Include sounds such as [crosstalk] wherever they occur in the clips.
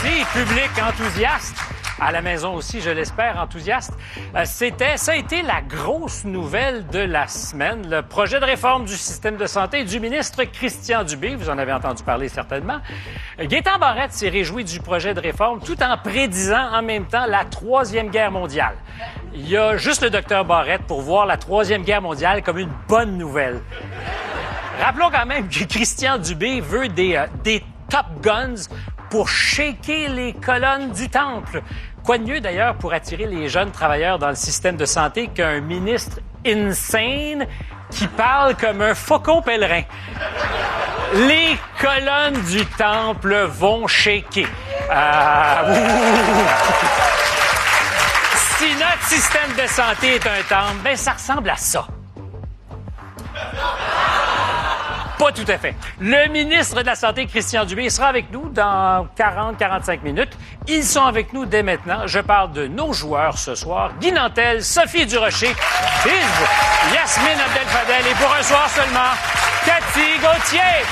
Merci, public enthousiaste. À la maison aussi, je l'espère, enthousiaste. Euh, C'était, ça a été la grosse nouvelle de la semaine, le projet de réforme du système de santé du ministre Christian Dubé. Vous en avez entendu parler certainement. Euh, Gaétan Barrette s'est réjoui du projet de réforme tout en prédisant en même temps la troisième guerre mondiale. Il y a juste le docteur Barrette pour voir la troisième guerre mondiale comme une bonne nouvelle. Rappelons quand même que Christian Dubé veut des, euh, des Top Guns pour shaker les colonnes du temple. Quoi de mieux d'ailleurs pour attirer les jeunes travailleurs dans le système de santé qu'un ministre insane qui parle comme un faucon pèlerin? Les colonnes du temple vont shaker. Euh, si notre système de santé est un temple, ben ça ressemble à ça. Pas tout à fait. Le ministre de la Santé, Christian Dubé, sera avec nous dans 40-45 minutes. Ils sont avec nous dès maintenant. Je parle de nos joueurs ce soir. Guy Nantel, Sophie Durocher, Yasmine Abdel-Fadel et pour un soir seulement, Cathy Gauthier.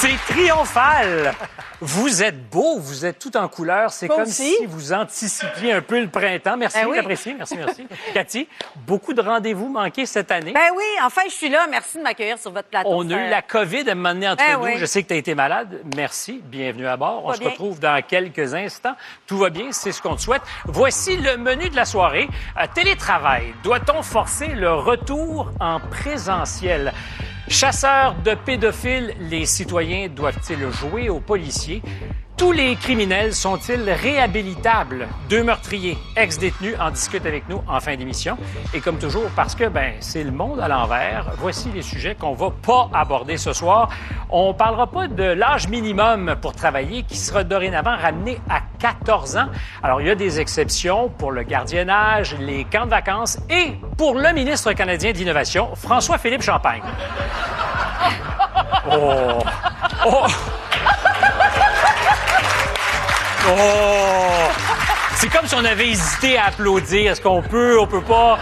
C'est triomphal. Vous êtes beau, vous êtes tout en couleur. C'est comme aussi? si vous anticipiez un peu le printemps. Merci, Ben oui. Merci, merci. [laughs] Cathy, beaucoup de rendez-vous manqués cette année. Ben oui, enfin, je suis là. Merci de m'accueillir sur votre plateau. On a eu la COVID à moment donné entre Ben nous. oui. Je sais que tu as été malade. Merci. Bienvenue à bord. On se bien. retrouve dans quelques instants. Tout va bien, c'est ce qu'on te souhaite. Voici le menu de la soirée. Euh, télétravail. Doit-on forcer le retour en présentiel? Chasseurs de pédophiles, les citoyens doivent-ils jouer aux policiers? Tous les criminels sont-ils réhabilitables? Deux meurtriers, ex-détenus, en discutent avec nous en fin d'émission. Et comme toujours, parce que ben c'est le monde à l'envers, voici les sujets qu'on va pas aborder ce soir. On parlera pas de l'âge minimum pour travailler qui sera dorénavant ramené à 14 ans. Alors, il y a des exceptions pour le gardiennage, les camps de vacances et pour le ministre canadien d'Innovation, François-Philippe Champagne. [laughs] Oh! Oh! Oh! C'est comme si on avait hésité à applaudir. Est-ce qu'on peut, on peut pas?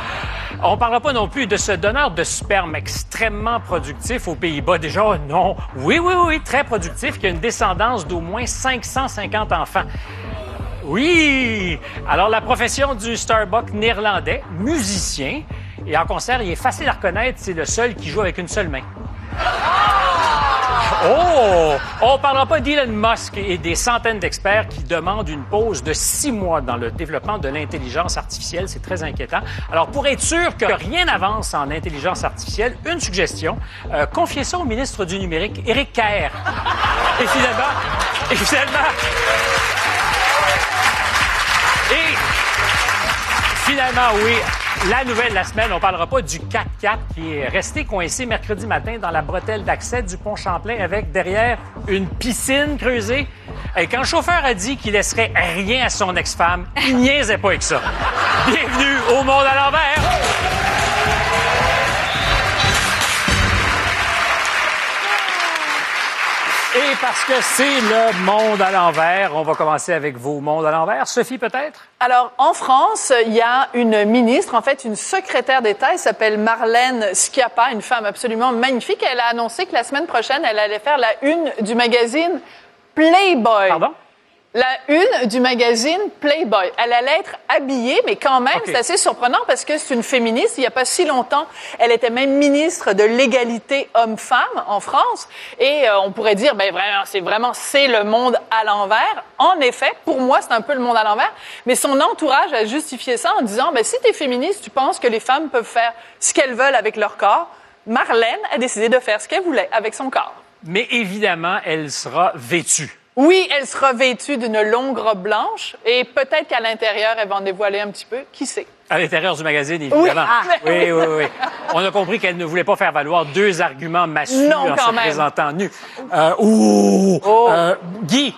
On parlera pas non plus de ce donneur de sperme extrêmement productif aux Pays-Bas. Déjà, non. Oui, oui, oui, très productif, qui a une descendance d'au moins 550 enfants. Oui! Alors, la profession du Starbucks néerlandais, musicien, et en concert, il est facile à reconnaître, c'est le seul qui joue avec une seule main. On parlera pas d'Elon Musk et des centaines d'experts qui demandent une pause de six mois dans le développement de l'intelligence artificielle. C'est très inquiétant. Alors, pour être sûr que rien n'avance en intelligence artificielle, une suggestion. Euh, confiez ça au ministre du numérique, Éric Caher. Et finalement, et finalement, Finalement, oui. La nouvelle de la semaine, on parlera pas du 4x4 qui est resté coincé mercredi matin dans la bretelle d'accès du pont Champlain avec derrière une piscine creusée. Et quand le chauffeur a dit qu'il laisserait rien à son ex-femme, il niaisait pas avec ça. Bienvenue au monde à l'envers. Et parce que c'est le monde à l'envers, on va commencer avec vos mondes à l'envers. Sophie, peut-être? Alors, en France, il y a une ministre, en fait, une secrétaire d'État, elle s'appelle Marlène Schiappa, une femme absolument magnifique. Elle a annoncé que la semaine prochaine, elle allait faire la une du magazine Playboy. Pardon? La une du magazine Playboy. Elle allait être habillée, mais quand même, c'est assez surprenant parce que c'est une féministe. Il n'y a pas si longtemps, elle était même ministre de l'égalité homme-femme en France. Et euh, on pourrait dire, ben vraiment, c'est vraiment, c'est le monde à l'envers. En effet, pour moi, c'est un peu le monde à l'envers. Mais son entourage a justifié ça en disant, ben si tu es féministe, tu penses que les femmes peuvent faire ce qu'elles veulent avec leur corps. Marlène a décidé de faire ce qu'elle voulait avec son corps. Mais évidemment, elle sera vêtue. Oui, elle sera vêtue d'une longue robe blanche et peut-être qu'à l'intérieur, elle va en dévoiler un petit peu. Qui sait? À l'intérieur du magazine, évidemment. Ah. oui, oui, oui. On a compris qu'elle ne voulait pas faire valoir deux arguments massus Non, en quand se même. présentant nue. Euh, ouh! Oh. Euh, Guy,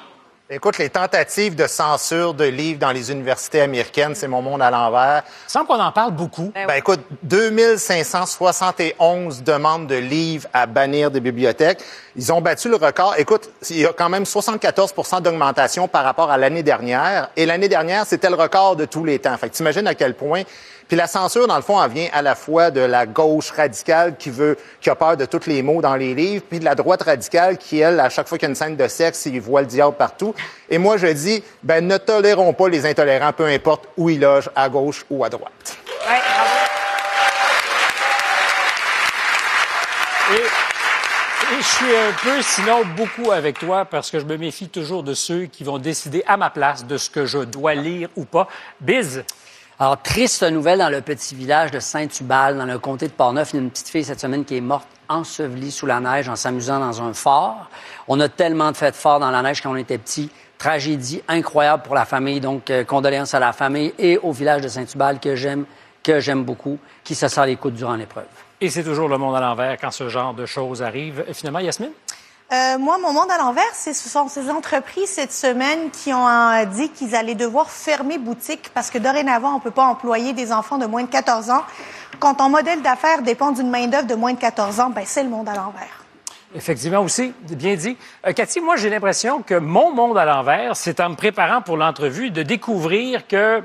Écoute, les tentatives de censure de livres dans les universités américaines, c'est mon monde à l'envers. Il semble qu'on en parle beaucoup. Ben, écoute, 2571 demandes de livres à bannir des bibliothèques. Ils ont battu le record. Écoute, il y a quand même 74% d'augmentation par rapport à l'année dernière. Et l'année dernière, c'était le record de tous les temps. Fait que t'imagines à quel point puis la censure, dans le fond, elle vient à la fois de la gauche radicale qui veut, qui a peur de tous les mots dans les livres, puis de la droite radicale qui, elle, à chaque fois qu'il y a une scène de sexe, il voit le diable partout. Et moi, je dis, ben, ne tolérons pas les intolérants, peu importe où ils logent, à gauche ou à droite. Ouais, Et, et je suis un peu, sinon beaucoup avec toi, parce que je me méfie toujours de ceux qui vont décider à ma place de ce que je dois lire ou pas. Biz, alors, triste nouvelle dans le petit village de Saint-Tubal, dans le comté de Portneuf. Il y a une petite fille cette semaine qui est morte ensevelie sous la neige en s'amusant dans un fort. On a tellement de fêtes fortes dans la neige quand on était petit. Tragédie incroyable pour la famille. Donc, euh, condoléances à la famille et au village de Saint-Tubal que j'aime, que j'aime beaucoup, qui se sort les coudes durant l'épreuve. Et c'est toujours le monde à l'envers quand ce genre de choses arrive. Finalement, Yasmine? Euh, moi, mon monde à l'envers, ce sont ces entreprises cette semaine qui ont euh, dit qu'ils allaient devoir fermer boutique parce que dorénavant, on peut pas employer des enfants de moins de 14 ans. Quand ton modèle d'affaires dépend d'une main-d'œuvre de moins de 14 ans, ben, c'est le monde à l'envers. Effectivement aussi, bien dit. Euh, Cathy, moi, j'ai l'impression que mon monde à l'envers, c'est en me préparant pour l'entrevue de découvrir que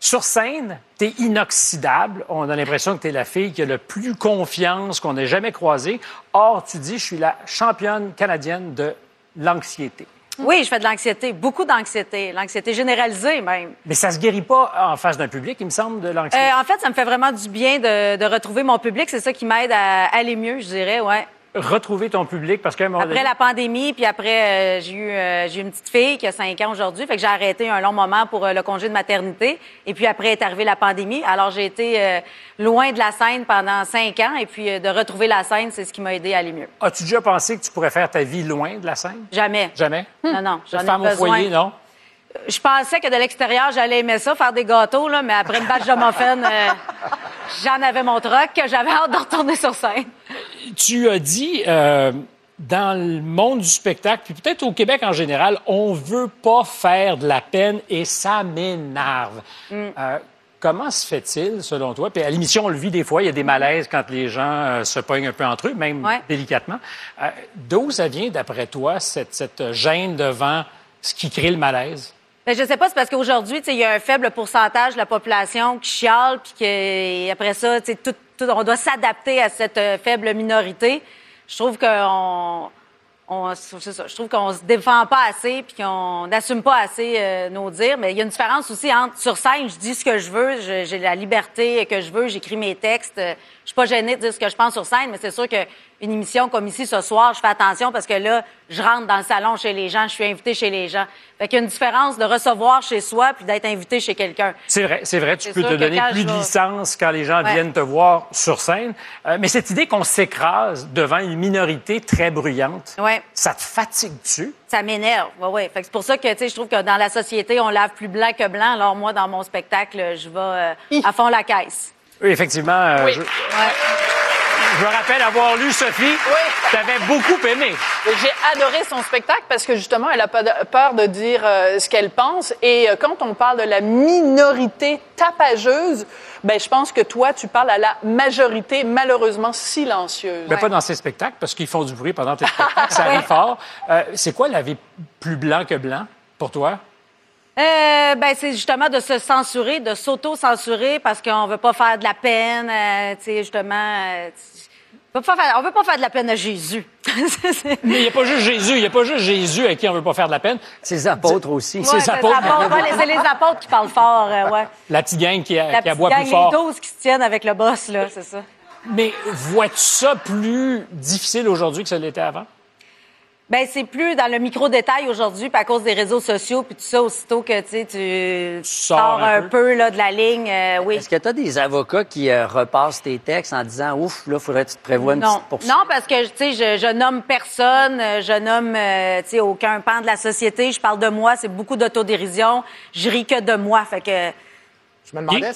sur scène, tu es inoxydable. On a l'impression que tu es la fille qui a le plus confiance qu'on ait jamais croisée. Or, tu dis, je suis la championne canadienne de l'anxiété. Oui, je fais de l'anxiété, beaucoup d'anxiété, l'anxiété généralisée même. Mais ça se guérit pas en face d'un public, il me semble, de l'anxiété. Euh, en fait, ça me fait vraiment du bien de, de retrouver mon public. C'est ça qui m'aide à aller mieux, je dirais, ouais retrouver ton public parce que après la pandémie puis après euh, j'ai eu euh, j'ai une petite fille qui a 5 ans aujourd'hui fait que j'ai arrêté un long moment pour euh, le congé de maternité et puis après est arrivée la pandémie alors j'ai été loin de la scène pendant 5 ans et puis de retrouver la scène c'est ce qui m'a aidé à aller mieux. As-tu déjà pensé que tu pourrais faire ta vie loin de la scène? Jamais. Jamais? Non non, j'en ai besoin. au foyer, non? Je pensais que de l'extérieur, j'allais aimer ça, faire des gâteaux, là, mais après une batch de muffins, j'en avais mon truc, j'avais [laughs] hâte de retourner sur scène tu as dit euh, dans le monde du spectacle, puis peut-être au Québec en général, on veut pas faire de la peine et ça m'énerve. Mm. Euh, comment se fait-il, selon toi? Puis à l'émission, on le vit des fois, il y a des malaises quand les gens euh, se pognent un peu entre eux, même délicatement. D'où ça vient, d'après toi, cette, cette, gêne devant ce qui crée le malaise? Ben, je sais pas, c'est parce qu'aujourd'hui, il y a un faible pourcentage de la population qui chiale, puis qu'après ça, tout, on doit s'adapter à cette euh, faible minorité. Je trouve qu'on on, je trouve qu'on se défend pas assez puis qu'on n'assume pas assez euh, nos dires. Mais il y a une différence aussi entre sur scène, je dis ce que je veux, j'ai la liberté que je veux, j'écris mes textes. Je suis pas gênée de dire ce que je pense sur scène, mais c'est sûr que une émission comme ici ce soir, je fais attention parce que là, je rentre dans le salon chez les gens, je suis invité chez les gens. Fait qu'il y a une différence de recevoir chez soi puis d'être invité chez quelqu'un. C'est vrai, c'est vrai. Tu peux te donner plus de licence quand les gens viennent te voir sur scène. Euh, mais cette idée qu'on s'écrase devant une minorité très bruyante, ouais. ça te fatigue-tu? Ça m'énerve, oui, oui. Fait que c'est pour ça que, tu sais, je trouve que dans la société, on lave plus blanc que blanc. Alors moi, dans mon spectacle, je vais euh, à fond la caisse. Oui, effectivement. Euh, oui. Je me rappelle avoir lu Sophie. Oui. T'avais beaucoup aimé. J'ai adoré son spectacle parce que justement, elle a pas peur de dire euh, ce qu'elle pense. Et euh, quand on parle de la minorité tapageuse, ben je pense que toi, tu parles à la majorité malheureusement silencieuse. Ben, pas dans ces spectacles parce qu'ils font du bruit pendant tes [laughs] spectacles. ça arrive fort. Euh, c'est quoi la vie plus blanc que blanc pour toi? Euh, ben, c'est justement de se censurer, de s'auto-censurer parce qu'on veut pas faire de la peine, euh, tu sais, justement. Euh, on veut, pas faire, on veut pas faire de la peine à Jésus. [laughs] Mais il n'y a pas juste Jésus, il n'y a pas juste Jésus à qui on veut pas faire de la peine. C'est les apôtres aussi. c'est les apôtres. c'est les apôtres qui parlent fort, euh, ouais. La petite gang qui, a, qui aboie plus fort. Les douze qui se tiennent avec le boss, là, c'est ça. Mais vois-tu ça plus difficile aujourd'hui que ça l'était avant? Ben c'est plus dans le micro détail aujourd'hui, à cause des réseaux sociaux puis tout ça aussitôt que tu sors un, peu. là de la ligne, euh, oui. Est-ce que tu as des avocats qui euh, repassent tes textes en disant ouf là faudrait que tu te prévois une petite poursuite? Non, parce que tu sais je, je, nomme personne, euh, je nomme tu sais aucun pan de la société, je parle de moi, c'est beaucoup d'autodérision, je ris que de moi, fait que je me demandais,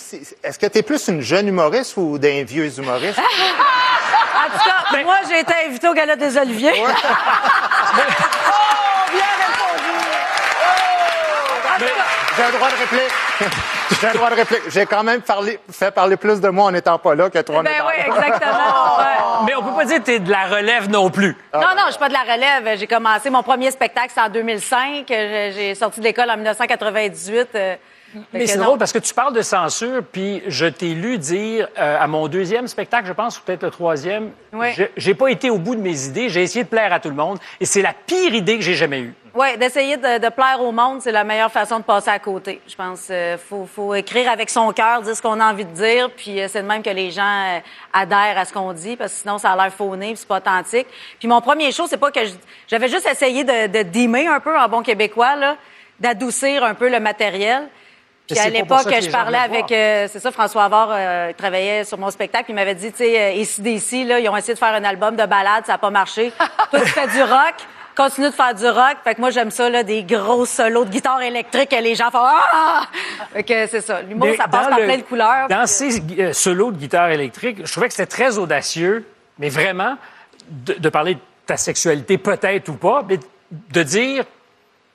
est-ce que tu es plus une jeune humoriste ou d'un vieux humoriste? [laughs] en tout cas, moi, j'ai été invité au Gala des Oliviers. [laughs] oh, bien répondu! j'ai un droit de réplique. j'ai un droit de réplique. J'ai quand même parlé, fait parler plus de moi en n'étant pas là que toi en Ben étant oui, là. exactement. Ouais. Mais on peut pas dire que t'es de la relève non plus. Non, non, je suis pas de la relève. J'ai commencé mon premier spectacle, c'est en 2005. J'ai j'ai sorti de l'école en 1998. Euh, Mais c'est drôle parce que tu parles de censure, puis je t'ai lu dire euh, à mon deuxième spectacle, je pense, ou peut-être le troisième, Oui. j'ai pas été au bout de mes idées, j'ai essayé de plaire à tout le monde, et c'est la pire idée que j'ai jamais eue. Oui, d'essayer de, de plaire au monde, c'est la meilleure façon de passer à côté. Je pense qu'il faut, faut écrire avec son cœur, dire ce qu'on a envie de dire, puis euh, c'est de même que les gens euh, adhèrent à ce qu'on dit, parce que sinon, ça a l'air fauné, puis c'est pas authentique. Puis mon premier show, c'est pas que j'avais juste essayé de, de dimmer un peu en bon québécois, là, d'adoucir un peu le matériel. Puis à l'époque, je parlais avec, euh, c'est ça, François Avard euh, il travaillait sur mon spectacle, puis il m'avait dit, tu sais, euh, ici d'ici, là, ils ont essayé de faire un album de balade, ça n'a pas marché. [laughs] Toi, tu fais du rock, continue de faire du rock. Fait que moi, j'aime ça, là, des gros solos de guitare électrique que les gens font ah! Fait que c'est ça. L'humour, ça passe par le- plein de couleurs. Dans puis- ces euh, solos de guitare électrique, je trouvais que c'était très audacieux, mais vraiment, de, de parler de ta sexualité peut-être ou pas, mais de dire,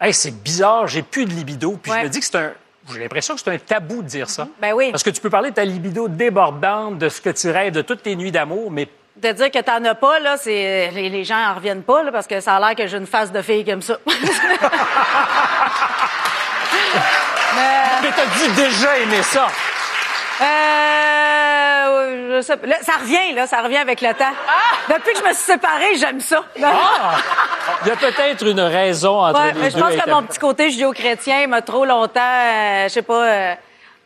hey, c'est bizarre, j'ai plus de libido, puis je me dis que c'est un. J'ai l'impression que c'est un tabou de dire ça. Ben oui. Parce que tu peux parler de ta libido débordante, de ce que tu rêves, de toutes tes nuits d'amour, mais De dire que t'en as pas, là, c'est les, gens en reviennent pas, là, parce que ça a l'air que j'ai une face de fille comme ça. [laughs] Mais t'as dû déjà aimer ça. Euh, je sais pas. Là, ça revient, là, ça revient avec le temps. Depuis que je me suis séparée, j'aime ça. Ah! Il y a peut-être une raison entre Ouais, les mais je pense que mon petit côté judéo-chrétien m'a trop longtemps, euh, je sais pas, euh,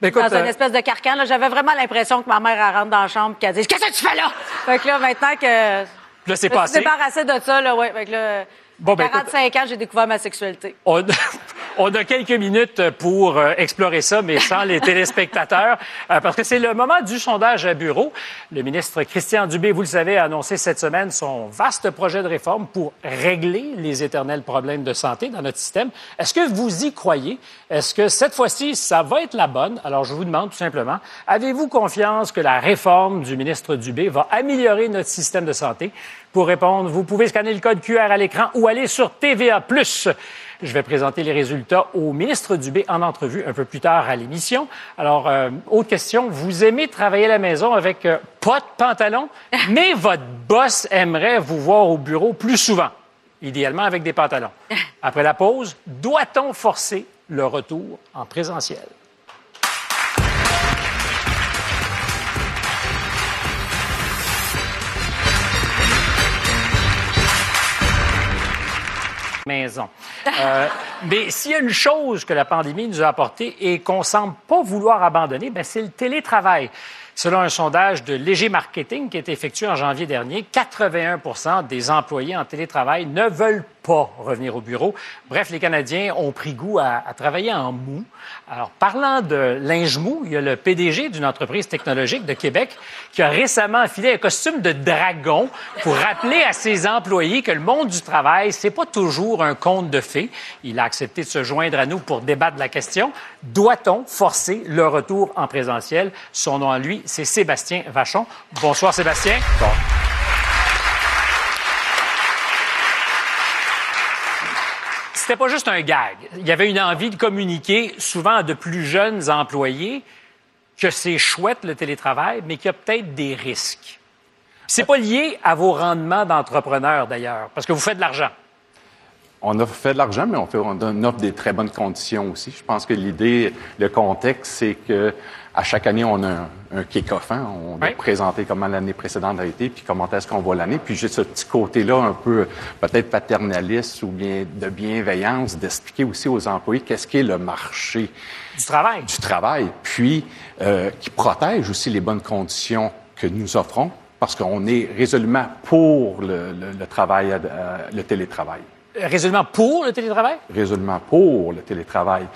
écoute, dans une euh, espèce de carcan. là. J'avais vraiment l'impression que ma mère elle rentre dans la chambre et qu'elle dit Qu'est-ce que tu fais là? Fait que là, maintenant que. Là, c'est je me suis passé. débarrassée de ça, là, ouais. Fait que là, Bon, ben, 45 ans, j'ai découvert ma sexualité. On, [laughs] on a quelques minutes pour euh, explorer ça, mais sans les téléspectateurs, [laughs] euh, parce que c'est le moment du sondage à bureau. Le ministre Christian Dubé, vous le savez, a annoncé cette semaine son vaste projet de réforme pour régler les éternels problèmes de santé dans notre système. Est-ce que vous y croyez? Est-ce que cette fois-ci, ça va être la bonne? Alors, je vous demande tout simplement, avez-vous confiance que la réforme du ministre Dubé va améliorer notre système de santé? Pour répondre, vous pouvez scanner le code QR à l'écran ou aller sur TVA+. Je vais présenter les résultats au ministre Dubé en entrevue un peu plus tard à l'émission. Alors, euh, autre question, vous aimez travailler à la maison avec euh, pas de pantalon, [laughs] mais votre boss aimerait vous voir au bureau plus souvent, idéalement avec des pantalons. [laughs] Après la pause, doit-on forcer le retour en présentiel? Euh, [laughs] mais s'il y a une chose que la pandémie nous a apportée et qu'on semble pas vouloir abandonner, ben c'est le télétravail. Selon un sondage de Léger Marketing qui a été effectué en janvier dernier, 81% des employés en télétravail ne veulent pas revenir au bureau. Bref, les Canadiens ont pris goût à, à travailler en mou. Alors, parlant de linge mou, il y a le PDG d'une entreprise technologique de Québec qui a récemment affilé un costume de dragon pour rappeler à ses employés que le monde du travail, c'est pas toujours un conte de fées. Il a accepté de se joindre à nous pour débattre de la question. Doit-on forcer le retour en présentiel? Son nom à lui, c'est Sébastien Vachon. Bonsoir, Sébastien. C'était pas juste un gag. Il y avait une envie de communiquer souvent à de plus jeunes employés que c'est chouette le télétravail, mais qu'il y a peut-être des risques. C'est pas lié à vos rendements d'entrepreneur d'ailleurs, parce que vous faites de l'argent. On a fait de l'argent, mais on, fait, on offre des très bonnes conditions aussi. Je pense que l'idée, le contexte, c'est que à chaque année, on a un, un kick-off. hein. On doit Oui. présenter comment l'année précédente a été, puis comment est-ce qu'on voit l'année. Puis j'ai ce petit côté-là un peu peut-être paternaliste ou bien de bienveillance, d'expliquer aussi aux employés qu'est-ce qu'est le marché Du travail. du travail, puis euh, qui protège aussi les bonnes conditions que nous offrons, parce qu'on est résolument pour le, le- le travail, à- le télétravail. Résolument pour le télétravail, Résolument pour le télétravail.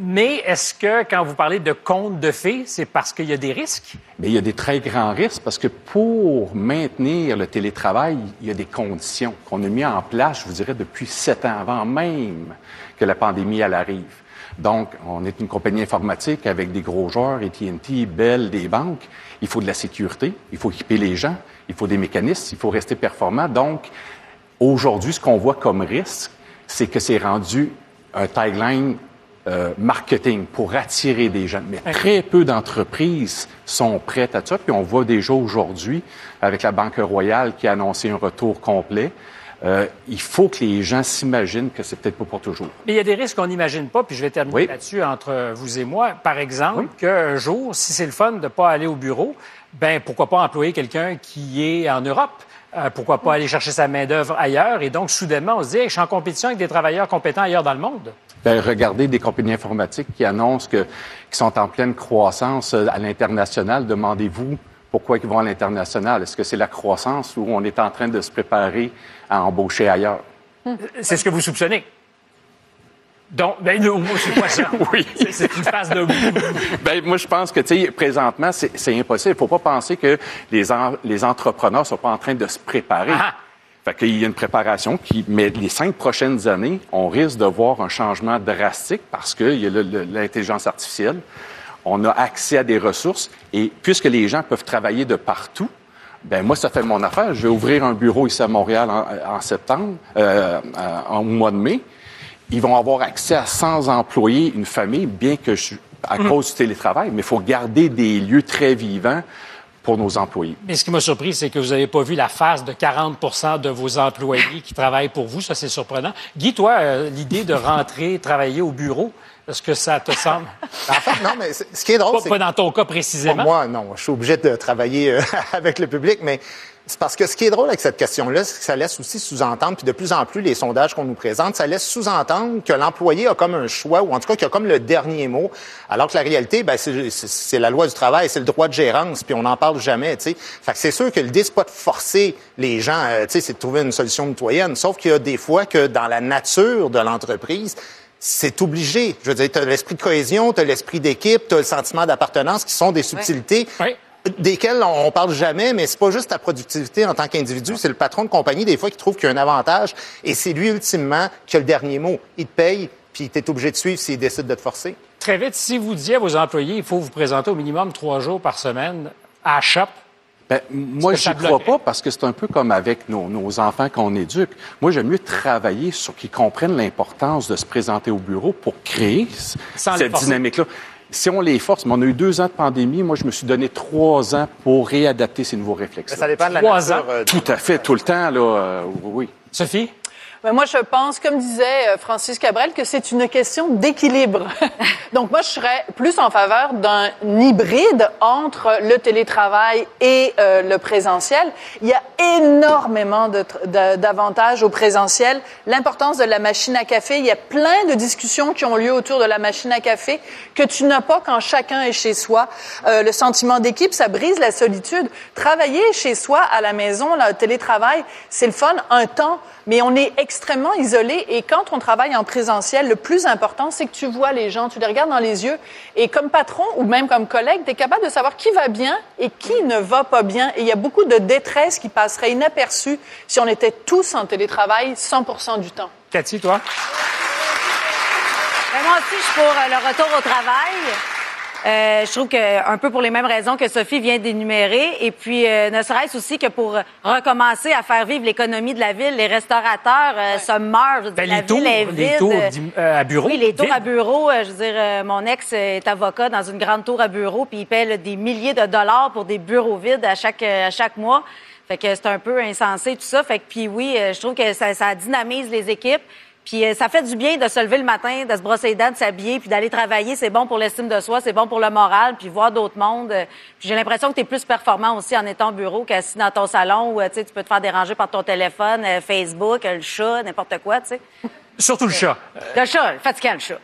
mais est-ce que quand vous parlez de contes de fées, c'est parce qu'il y a des risques? Mais il y a des très grands risques parce que pour maintenir le télétravail, il y a des conditions qu'on a mis en place, je vous dirais, depuis sept ans, avant même que la pandémie elle arrive. Donc, on est une compagnie informatique avec des gros joueurs, AT&T, Bell, des banques. Il faut de la sécurité, il faut équiper les gens, il faut des mécanismes, il faut rester performant. Donc, aujourd'hui, ce qu'on voit comme risque, c'est que c'est rendu un tagline euh, marketing pour attirer des gens. Mais très peu d'entreprises sont prêtes à ça. Puis on voit déjà aujourd'hui, avec la Banque Royale qui a annoncé un retour complet, euh, il faut que les gens s'imaginent que c'est peut-être pas pour toujours. Mais il y a des risques qu'on n'imagine pas, puis je vais terminer Oui. là-dessus entre vous et moi. Par exemple, qu'un jour, si c'est le fun de ne pas aller au bureau, ben pourquoi pas employer quelqu'un qui est en Europe? Euh, pourquoi pas aller chercher sa main-d'œuvre ailleurs? Et donc, soudainement, on se dit, Hey, je suis en compétition avec des travailleurs compétents ailleurs dans le monde. Ben, regardez des compagnies informatiques qui annoncent que, qui sont en pleine croissance euh, à l'international. Demandez-vous pourquoi ils vont à l'international? Est-ce que c'est la croissance ou on est en train de se préparer à embaucher ailleurs? C'est ce que vous soupçonnez. Donc, ben, non, c'est pas ça. [laughs] Oui. C'est- une phase de Ben, moi, je pense que, tu sais, présentement, c'est impossible. Il faut pas penser que les, en- les entrepreneurs sont pas en train de se préparer. Ah. Fait qu'il y a une préparation qui, mais les cinq prochaines années, on risque de voir un changement drastique parce qu'il y a l'intelligence artificielle. On a accès à des ressources et puisque les gens peuvent travailler de partout, ben moi, ça fait mon affaire. Je vais ouvrir un bureau ici à Montréal en, en septembre, euh, en mois de mai. Ils vont avoir accès à 100 employés, une famille, bien que je, à cause du télétravail, mais il faut garder des lieux très vivants pour nos employés. Mais ce qui m'a surpris, c'est que vous n'avez pas vu la face de 40% de vos employés qui travaillent pour vous. Ça, c'est surprenant. Guy, toi, euh, l'idée de rentrer travailler au bureau, est-ce que ça te semble? En fait, non, mais ce qui est drôle, c'est pas dans ton cas pour précisément. moi, non, je suis obligé de travailler euh, [laughs] avec le public, mais c'est parce que ce qui est drôle avec cette question-là, c'est que ça laisse aussi sous-entendre, puis de plus en plus, les sondages qu'on nous présente, ça laisse sous-entendre que l'employé a comme un choix, ou en tout cas qu'il a comme le dernier mot, alors que la réalité, ben, c'est la loi du travail, c'est le droit de gérance, puis on n'en parle jamais, tu sais. Fait que c'est sûr que l'idée, c'est pas de forcer les gens, euh, tu sais, c'est de trouver une solution mitoyenne, sauf qu'il y a des fois que dans la nature de l'entreprise, c'est obligé. Je veux dire, tu as l'esprit de cohésion, tu as l'esprit d'équipe, tu as le sentiment d'appartenance qui sont des subtilités Oui. desquelles on, on parle jamais, mais c'est pas juste ta productivité en tant qu'individu, c'est le patron de compagnie des fois qui trouve qu'il y a un avantage et c'est lui ultimement qui a le dernier mot. Il te paye, puis tu es obligé de suivre s'il décide de te forcer. Très vite, si vous disiez à vos employés, il faut vous présenter au minimum trois jours par semaine à Shop, Ben, moi, ça j'y crois pas parce que c'est un peu comme avec nos, nos enfants qu'on éduque. Moi, j'aime mieux travailler sur qu'ils comprennent l'importance de se présenter au bureau pour créer Sans cette dynamique-là. Si on les force, mais on a eu deux ans de pandémie, moi, je me suis donné trois ans pour réadapter ces nouveaux réflexes. Ça dépend de la Trois nature. ans? euh, Tout à fait, tout le temps, là, euh, oui. Sophie? Mais moi, je pense, comme disait euh, Francis Cabrel, que c'est une question d'équilibre. [laughs] Donc, moi, je serais plus en faveur d'un hybride entre le télétravail et euh, le présentiel. Il y a énormément d'avantages au présentiel. L'importance de la machine à café, il y a plein de discussions qui ont lieu autour de la machine à café que tu n'as pas quand chacun est chez soi. Euh, le sentiment d'équipe, ça brise la solitude. Travailler chez soi, à la maison, là, le télétravail, c'est le fun un temps, mais on est extrêmement isolé. Et quand on travaille en présentiel, le plus important, c'est que tu vois les gens, tu les regardes dans les yeux. Et comme patron ou même comme collègue, tu es capable de savoir qui va bien et qui ne va pas bien. Et il y a beaucoup de détresse qui passerait inaperçue si on était tous en télétravail 100 du temps. Cathy, toi? Ben, moi aussi, je suis pour euh, le retour au travail. Euh, je trouve que un peu pour les mêmes raisons que Sophie vient d'énumérer, et puis euh, ne serait-ce aussi que pour recommencer à faire vivre l'économie de la ville, les restaurateurs euh, se meurent. Je veux dire, Ben, la les tours, ville est les tours euh, à bureau. Oui, les tours à bureau. je veux dire, euh, mon ex est avocat dans une grande tour à bureau, puis il paie là, des milliers de dollars pour des bureaux vides à chaque à chaque mois. Fait que c'est un peu insensé tout ça. Fait que puis oui, euh, je trouve que ça, ça dynamise les équipes. Puis euh, ça fait du bien de se lever le matin, de se brosser les dents, de s'habiller, puis d'aller travailler. C'est bon pour l'estime de soi, c'est bon pour le moral, puis voir d'autres mondes. Euh, Puis j'ai l'impression que tu es plus performant aussi en étant au bureau qu'assis dans ton salon où euh, tu sais, tu peux te faire déranger par ton téléphone, Facebook, le chat, n'importe quoi, tu sais. Surtout le chat. Le chat, le fatigant le chat.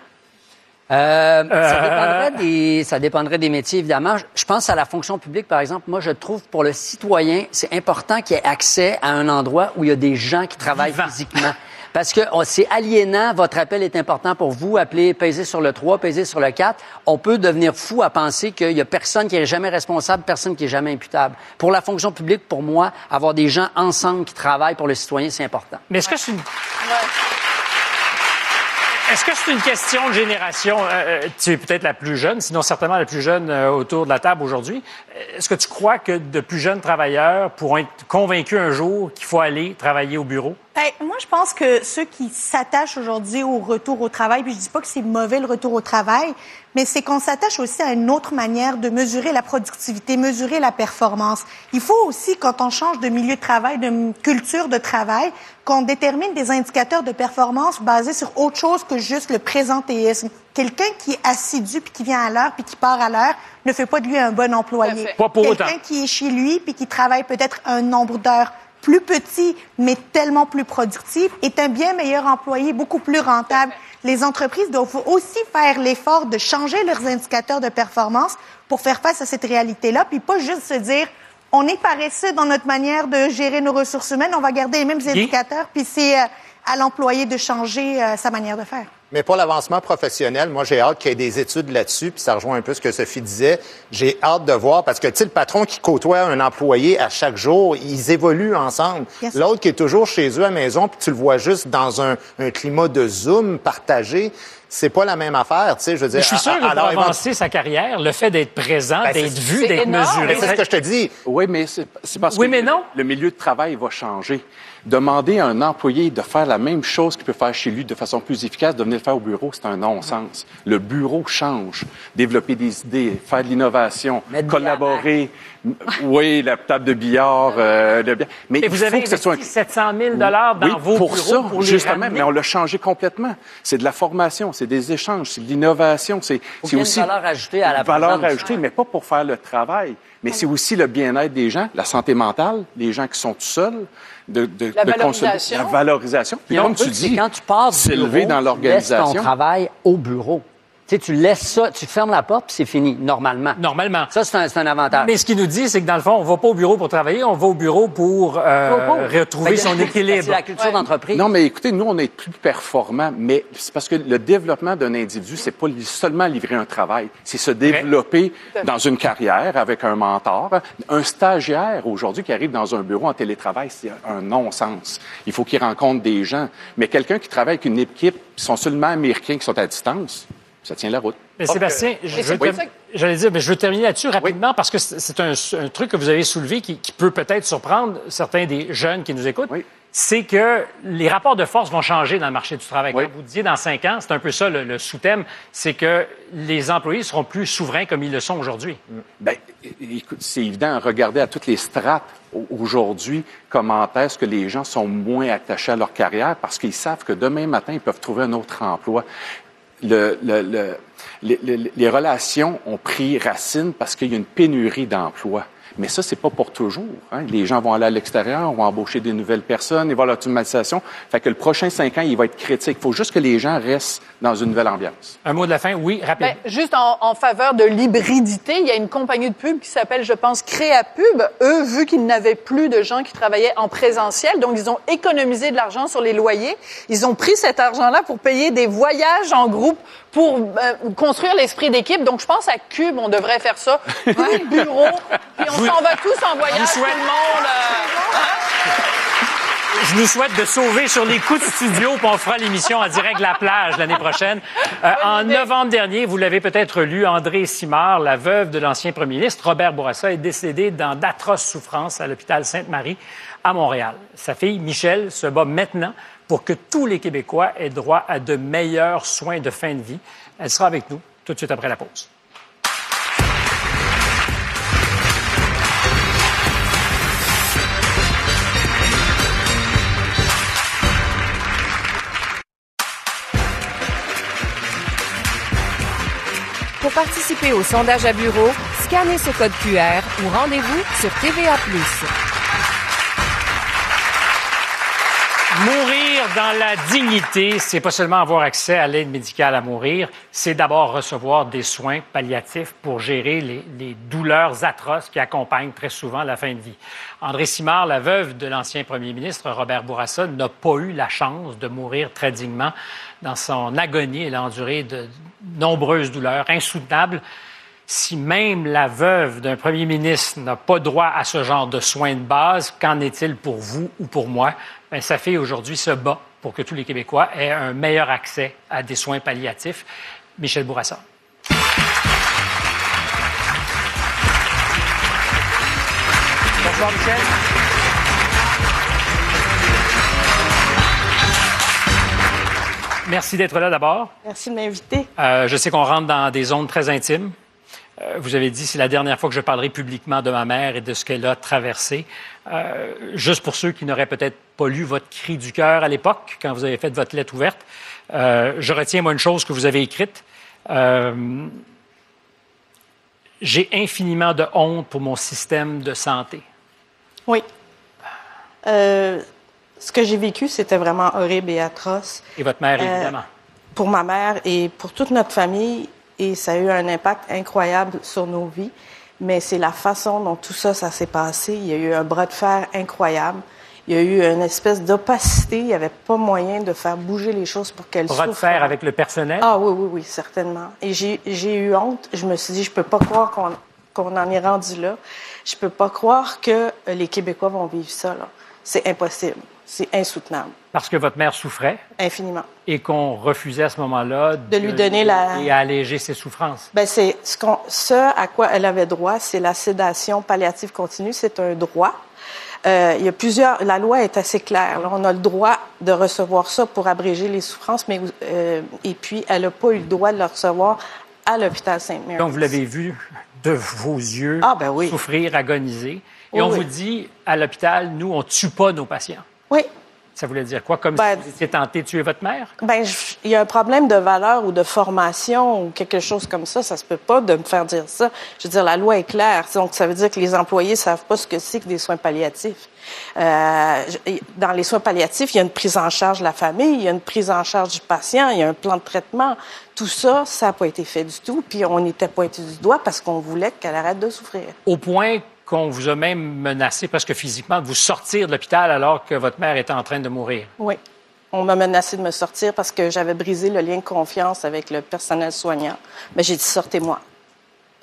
Euh, ça, dépendrait des, ça dépendrait des métiers, évidemment. Je- Je pense à la fonction publique, par exemple. Moi, je trouve pour le citoyen, c'est important qu'il ait accès à un endroit où il y a des gens qui travaillent Vivant. physiquement. [laughs] Parce que c'est aliénant, votre appel est important pour vous, appelez, pesez sur le 3, pesez sur le 4. On peut devenir fou à penser qu'il y a personne qui est jamais responsable, personne qui est jamais imputable. Pour la fonction publique, pour moi, avoir des gens ensemble qui travaillent pour le citoyen, c'est important. Mais est-ce que c'est une... Est-ce que c'est une question de génération? Euh, euh, tu es peut-être la plus jeune, sinon certainement la plus jeune euh, autour de la table aujourd'hui. Est-ce que tu crois que de plus jeunes travailleurs pourront être convaincus un jour qu'il faut aller travailler au bureau? Ben, moi, je pense que ceux qui s'attachent aujourd'hui au retour au travail, puis je dis pas que c'est mauvais le retour au travail, mais c'est qu'on s'attache aussi à une autre manière de mesurer la productivité, mesurer la performance. Il faut aussi, quand on change de milieu de travail, de culture de travail, qu'on détermine des indicateurs de performance basés sur autre chose que juste le présentéisme. Quelqu'un qui est assidu puis qui vient à l'heure puis qui part à l'heure ne fait pas de lui un bon employé. Pas pour autant. Quelqu'un qui est chez lui puis qui travaille peut-être un nombre d'heures plus petit, mais tellement plus productif, est un bien meilleur employé, beaucoup plus rentable. Les entreprises doivent aussi faire l'effort de changer leurs indicateurs de performance pour faire face à cette réalité-là, puis pas juste se dire on est paresseux dans notre manière de gérer nos ressources humaines, on va garder les mêmes indicateurs, puis c'est euh, à l'employé de changer euh, sa manière de faire. Mais pour l'avancement professionnel, moi, j'ai hâte qu'il y ait des études là-dessus, puis ça rejoint un peu ce que Sophie disait. J'ai hâte de voir, parce que, tu sais, le patron qui côtoie un employé à chaque jour, ils évoluent ensemble. L'autre qui est toujours chez eux à la maison, puis tu le vois juste dans un, un climat de Zoom partagé, c'est pas la même affaire, tu sais, je veux dire. Mais je suis sûr que pour alors, avancer sa carrière, le fait d'être présent, Ben, d'être vu, d'être mesuré. Mais c'est ce que je te dis. Oui, mais c'est c'est parce Oui, que mais le- non. le milieu de travail va changer. Demander à un employé de faire la même chose qu'il peut faire chez lui de façon plus efficace, de venir le faire au bureau, c'est un non-sens. Le bureau change. Développer des idées, faire de l'innovation, collaborer. [laughs] Oui, la table de billard, euh, le Mais Et il vous faut avez que ce soit un- investi 700 000 dans oui, vos pour bureaux ça, pour les justement, ramener? mais on l'a changé complètement. C'est de la formation, c'est des échanges, c'est de l'innovation, c'est aussi une valeur ajoutée à la valeur ajoutée, mais pas pour faire le travail, mais c'est aussi le bien-être des gens, la santé mentale, les gens qui sont tout seuls, de, de, La de valorisation. la valorisation. Puis comme tu dis, quand tu pars du s'élever bureau, dans tu laisses ton l'organisation. travail au bureau. Tu sais, tu laisses ça, tu fermes la porte, puis c'est fini, normalement. Normalement. Ça, c'est un, avantage. Mais ce qu'il nous dit, c'est que dans le fond, on va pas au bureau pour travailler, on va au bureau pour euh, retrouver son [laughs] équilibre. C'est la culture d'entreprise. Non, mais écoutez, nous, on est plus performants, mais c'est parce que le développement d'un individu, c'est pas seulement livrer un travail, c'est se développer dans une carrière avec un mentor. Un stagiaire, aujourd'hui, qui arrive dans un bureau en télétravail, c'est un non-sens. Il faut qu'il rencontre des gens. Mais quelqu'un qui travaille avec une équipe, qui sont seulement américains, qui sont à distance, ça tient la route. Mais Sébastien, ça que- j'allais dire, mais je veux terminer là-dessus rapidement parce que c'est un, un truc que vous avez soulevé qui, qui peut peut-être surprendre certains des jeunes qui nous écoutent. Oui. C'est que les rapports de force vont changer dans le marché du travail. Oui. Quand vous disiez dans cinq ans, c'est un peu ça le, le sous-thème, c'est que les employés seront plus souverains comme ils le sont aujourd'hui. Ben, é- écoute, c'est évident, regardez à toutes les strates au- aujourd'hui, comment est-ce que les gens sont moins attachés à leur carrière parce qu'ils savent que demain matin, ils peuvent trouver un autre emploi. Le, le- le- les, les- les relations ont pris racine parce qu'il y a une pénurie d'emplois. Mais ça, c'est pas pour toujours. hein. Les gens vont aller à l'extérieur, vont embaucher des nouvelles personnes, ils vont à l'automatisation. Fait que le prochain cinq ans, il va être critique. Il faut juste que les gens restent dans une nouvelle ambiance. Un mot de la fin, oui, rapide. Ben, juste en, en faveur de l'hybridité, il y a une compagnie de pub qui s'appelle, je pense, Créapub. Eux, vu qu'ils n'avaient plus de gens qui travaillaient en présentiel, donc ils ont économisé de l'argent sur les loyers. Ils ont pris cet argent-là pour payer des voyages en groupe pour euh, construire l'esprit d'équipe. Donc, je pense à Cube, on devrait faire ça. De bureau, puis on s'en va tous en voyage, tout le monde. euh, Je nous souhaite de sauver sur les coups de studio, puis on fera l'émission en direct de la plage l'année prochaine. Euh, en novembre dernier, vous l'avez peut-être lu, André Simard, la veuve de l'ancien premier ministre Robert Bourassa, est décédée dans d'atroces souffrances à l'hôpital Sainte-Marie à Montréal. Sa fille, Michelle, se bat maintenant pour que tous les Québécois aient droit à de meilleurs soins de fin de vie. Elle sera avec nous tout de suite après la pause. Pour participer au sondage à bureau, scannez ce code QR ou rendez-vous sur TVA. Mourir dans la dignité, c'est pas seulement avoir accès à l'aide médicale à mourir, c'est d'abord recevoir des soins palliatifs pour gérer les, les douleurs atroces qui accompagnent très souvent la fin de vie. André Simard, la veuve de l'ancien premier ministre Robert Bourassa, n'a pas eu la chance de mourir très dignement. Dans son agonie, elle a enduré de nombreuses douleurs insoutenables. Si même la veuve d'un premier ministre n'a pas droit à ce genre de soins de base, qu'en est-il pour vous ou pour moi? Ben, sa fille aujourd'hui se bat pour que tous les Québécois aient un meilleur accès à des soins palliatifs. Michel Bourassa. Bonsoir, Michel. Merci d'être là d'abord. Merci de m'inviter. Euh, je sais qu'on rentre dans des zones très intimes. Euh, vous avez dit c'est la dernière fois que je parlerai publiquement de ma mère et de ce qu'elle a traversé. Euh, juste pour ceux qui n'auraient peut-être pas lu votre cri du cœur à l'époque, quand vous avez fait votre lettre ouverte, euh, je retiens moi une chose que vous avez écrite. Euh, J'ai infiniment de honte pour mon système de santé. Oui. Ce que j'ai vécu, c'était vraiment horrible et atroce. Et votre mère, Euh, évidemment. Pour ma mère et pour toute notre famille, et ça a eu un impact incroyable sur nos vies. Mais c'est la façon dont tout ça, ça s'est passé. Il y a eu un bras de fer incroyable. Il y a eu une espèce d'opacité. Il n'y avait pas moyen de faire bouger les choses pour qu'elles Bras de souffrent. fer avec le personnel? Ah oui, oui, oui, certainement. Et j'ai eu honte. Je me suis dit, je peux pas croire qu'on qu'on en est rendu là. Je peux pas croire que les Québécois vont vivre ça. là. C'est impossible. C'est insoutenable, Parce que votre mère souffrait? Infiniment. et qu'on refusait à ce moment-là De lui donner la- et à alléger ses souffrances? Ben c'est ce, à quoi elle avait droit, c'est la sédation palliative continue. C'est un droit. Euh, il y a plusieurs. La loi est assez claire. là. On a le droit de recevoir ça pour abréger les souffrances, mais euh, et puis elle n'a pas eu le droit de le recevoir à l'hôpital Sainte-Mary. Donc, vous l'avez vu de vos yeux Ah, ben oui. souffrir, agoniser. Et on oui. vous dit, à l'hôpital, nous, on tue pas nos patients. Oui. Ça voulait dire quoi? Comme Ben- si vous étiez tenté de tuer votre mère? Ben, il y a un problème de valeur ou de formation ou quelque chose comme ça. Ça se peut pas de me faire dire ça. Je veux dire, la loi est claire. Donc, ça veut dire que les employés savent pas ce que c'est que des soins palliatifs. Euh, dans les soins palliatifs, il y a une prise en charge de la famille, il y a une prise en charge du patient, il y a un plan de traitement. Tout ça, ça n'a pas été fait du tout. Puis on était pointé du doigt parce qu'on voulait qu'elle arrête de souffrir. Au point qu'on vous a même menacé presque physiquement de vous sortir de l'hôpital alors que votre mère était en train de mourir. Oui. On m'a menacé de me sortir parce que j'avais brisé le lien de confiance avec le personnel soignant. Mais j'ai dit sortez-moi.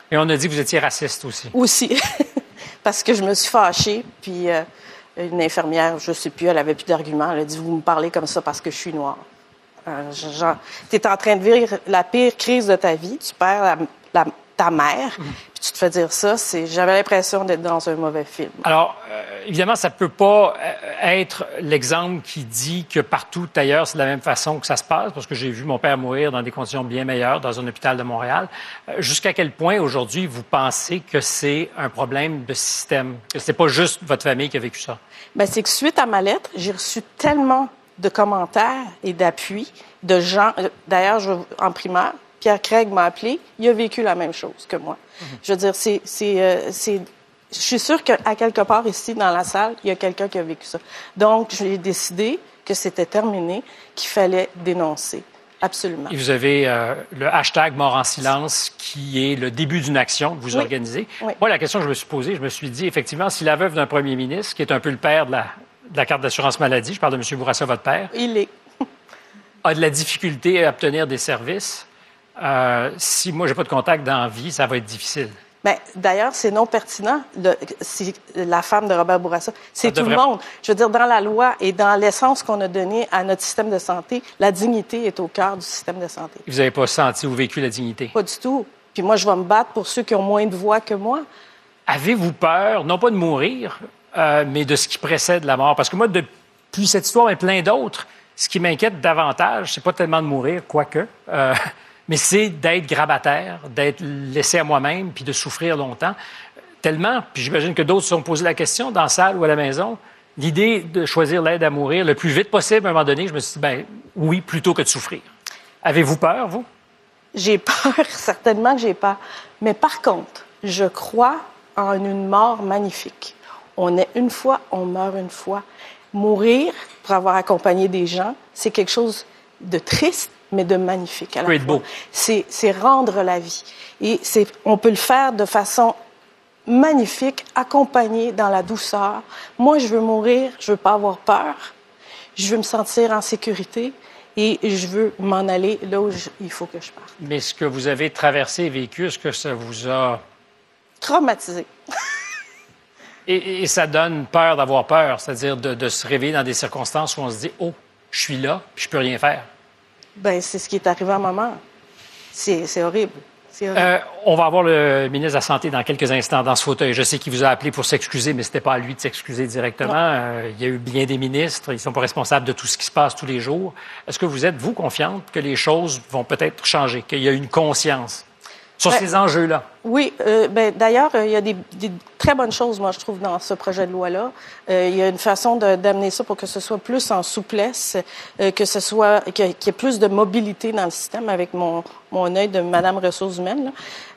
Et on a dit que vous étiez raciste aussi. aussi [laughs] parce que je me suis fâchée puis euh, une infirmière je sais plus elle avait plus d'arguments elle a dit vous me parlez comme ça parce que je suis noire euh, tu es en train de vivre la pire crise de ta vie tu perds la- la- ta mère puis tu te fais dire ça c'est j'avais l'impression d'être dans un mauvais film Alors, euh, évidemment, ça peut pas euh, être l'exemple qui dit que partout ailleurs, c'est de la même façon que ça se passe, parce que j'ai vu mon père mourir dans des conditions bien meilleures dans un hôpital de Montréal. Euh, Jusqu'à quel point, aujourd'hui, vous pensez que c'est un problème de système, que c'est pas juste votre famille qui a vécu ça? Ben, c'est que suite à ma lettre, j'ai reçu tellement de commentaires et d'appui de gens. D'ailleurs, en primaire, Pierre Craig m'a appelé. Il a vécu la même chose que moi. Je veux dire, c'est, c'est, euh, c'est. Je suis sûre qu'à quelque part ici dans la salle, il y a quelqu'un qui a vécu ça. Donc, j'ai décidé que c'était terminé, qu'il fallait dénoncer. Absolument. Et vous avez euh, le hashtag Mort en silence qui est le début d'une action que vous Oui. organisez. Oui. Moi, la question que je me suis posée, je me suis dit, effectivement, si la veuve d'un premier ministre, qui est un peu le père de la, de la carte d'assurance maladie, je parle de M. Bourassa, votre père, Il est. a de la difficulté à obtenir des services, euh, si moi, j'ai pas de contact dans la vie, ça va être difficile. Ben, d'ailleurs, c'est non pertinent. Le- la femme de Robert Bourassa. C'est tout le monde. Je veux dire, dans la loi et dans l'essence qu'on a donnée à notre système de santé, la dignité est au cœur du système de santé. Vous n'avez pas senti ou vécu la dignité? Pas du tout. Puis moi, je vais me battre pour ceux qui ont moins de voix que moi. Avez-vous peur, non pas de mourir, euh, mais de ce qui précède la mort? Parce que moi, depuis cette histoire et plein d'autres, ce qui m'inquiète davantage, c'est pas tellement de mourir, quoique, euh, mais c'est d'être grabataire, d'être laissé à moi-même, puis de souffrir longtemps. Tellement, puis j'imagine que d'autres se sont posé la question dans la salle ou à la maison, l'idée de choisir l'aide à mourir le plus vite possible, à un moment donné, je me suis dit, ben oui, plutôt que de souffrir. Avez-vous peur, vous? J'ai peur, [laughs] certainement que j'ai peur. Mais par contre, je crois en une mort magnifique. On est une fois, on meurt une fois. Mourir pour avoir accompagné des gens, c'est quelque chose de triste, mais de magnifique à la fois. C'est, rendre la vie. Et c'est, on peut le faire de façon magnifique, accompagné dans la douceur. Moi, je veux mourir, je veux pas avoir peur. Je veux me sentir en sécurité et je veux m'en aller là où je- il faut que je parte. Mais ce que vous avez traversé et vécu, est-ce que ça vous a Traumatisé. Et, et ça donne peur d'avoir peur, c'est-à-dire de, de se réveiller dans des circonstances où on se dit Oh, je suis là, je peux rien faire. Ben, c'est ce qui est arrivé à maman. C'est, c'est horrible. Euh, on va avoir le ministre de la Santé dans quelques instants dans ce fauteuil. Je sais qu'il vous a appelé pour s'excuser, mais c'était pas à lui de s'excuser directement. Euh, il y a eu bien des ministres. Ils sont pas responsables de tout ce qui se passe tous les jours. Est-ce que vous êtes, vous, confiante que les choses vont peut-être changer, qu'il y a une conscience? Sur Ouais. ces enjeux-là? Oui, euh, ben, d'ailleurs, euh, il y a des, des très bonnes choses, moi, je trouve, dans ce projet de loi-là. Euh, il y a une façon de- d'amener ça pour que ce soit plus en souplesse, euh, que ce soit qu'il y ait plus de mobilité dans le système avec mon, mon œil de Madame ressources humaines.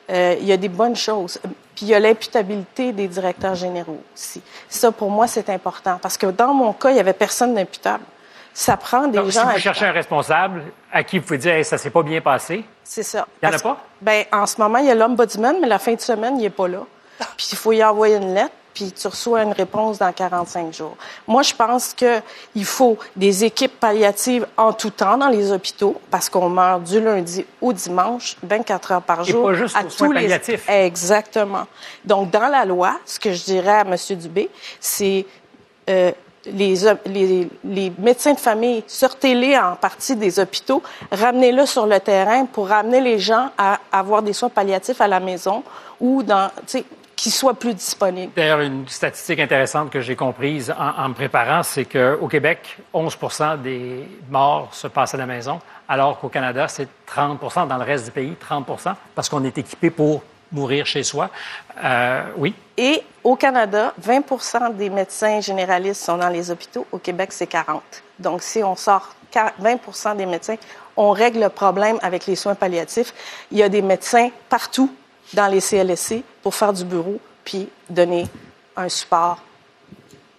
Euh, il y a des bonnes choses. Puis il y a l'imputabilité des directeurs généraux aussi. Ça, pour moi, c'est important parce que dans mon cas, il y avait personne d'imputable. Ça prend des Donc, si gens. vous imputables. cherchez un responsable à qui vous pouvez dire, hey, ça s'est pas bien passé, C'est ça. Il y en a pas? Ben, en ce moment, il y a l'ombudsman, mais la fin de semaine, il n'est pas là. Puis il faut y envoyer une lettre, puis tu reçois une réponse dans 45 jours. Moi, je pense qu'il faut des équipes palliatives en tout temps dans les hôpitaux, parce qu'on meurt du lundi au dimanche, 24 heures par Et jour. pas juste à aux soins tous les- palliatifs. Exactement. Donc, dans la loi, ce que je dirais à M. Dubé, c'est euh, les, médecins de famille, sortez-les en partie des hôpitaux, ramenez-le sur le terrain pour ramener les gens à avoir des soins palliatifs à la maison ou dans, qu'ils soient plus disponibles. D'ailleurs, une statistique intéressante que j'ai comprise en, en me préparant, c'est qu'au Québec, 11 des morts se passent à la maison, alors qu'au Canada, c'est 30% dans le reste du pays, 30% parce qu'on est équipé pour mourir chez soi. Euh, oui. Et au Canada, 20 des médecins généralistes sont dans les hôpitaux. Au Québec, c'est 40. Donc, si on sort 20 des médecins, on règle le problème avec les soins palliatifs. Il y a des médecins partout dans les CLSC pour faire du bureau puis donner un support.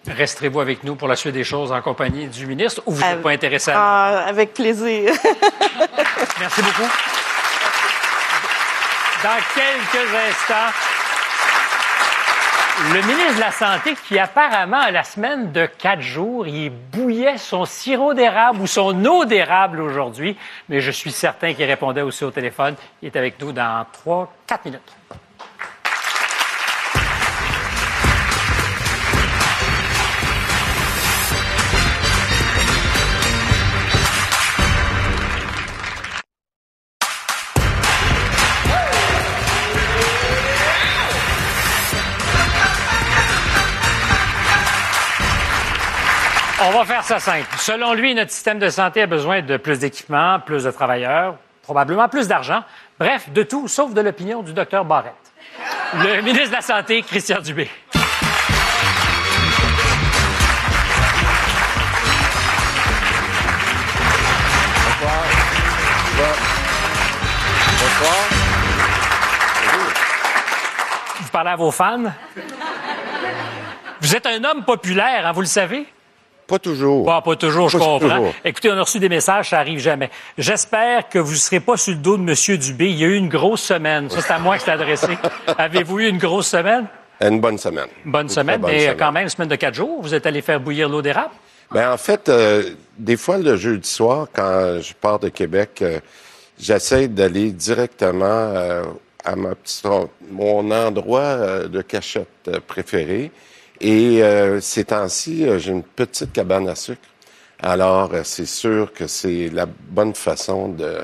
Resterez-vous avec nous pour la suite des choses en compagnie du ministre ou vous n'êtes pas intéressé à... Ah, avec plaisir. [laughs] Merci beaucoup. Dans quelques instants, le ministre de la Santé, qui apparemment, la semaine de quatre jours, il bouillait son sirop d'érable ou son eau d'érable aujourd'hui, mais je suis certain qu'il répondait aussi au téléphone. Il est avec nous dans trois, quatre minutes. On va faire ça simple. Selon lui, notre système de santé a besoin de plus d'équipements, plus de travailleurs, probablement plus d'argent. Bref, de tout, sauf de l'opinion du docteur Barrette. Le [laughs] ministre de la Santé, Christian Dubé. Bonsoir. Vous parlez à vos fans? Vous êtes un homme populaire, hein, vous le savez? Pas toujours. Pas, pas toujours, je comprends. toujours. Écoutez, on a reçu des messages, ça arrive jamais. J'espère que vous ne serez pas sur le dos de M. Dubé. Il y a eu une grosse semaine. Ça, c'est à moi que c'est adressé. [laughs] Avez-vous eu une grosse semaine? Une bonne semaine. Bonne Une semaine, bonne mais semaine. quand même, semaine de quatre jours. Vous êtes allé faire bouillir l'eau d'érable? Ben, en fait, euh, des fois, le jeudi soir, quand je pars de Québec, euh, j'essaie d'aller directement euh, à ma petite, mon endroit de cachette préféré. Et euh, ces temps-ci, euh, j'ai une petite cabane à sucre. Alors, euh, c'est sûr que c'est la bonne façon de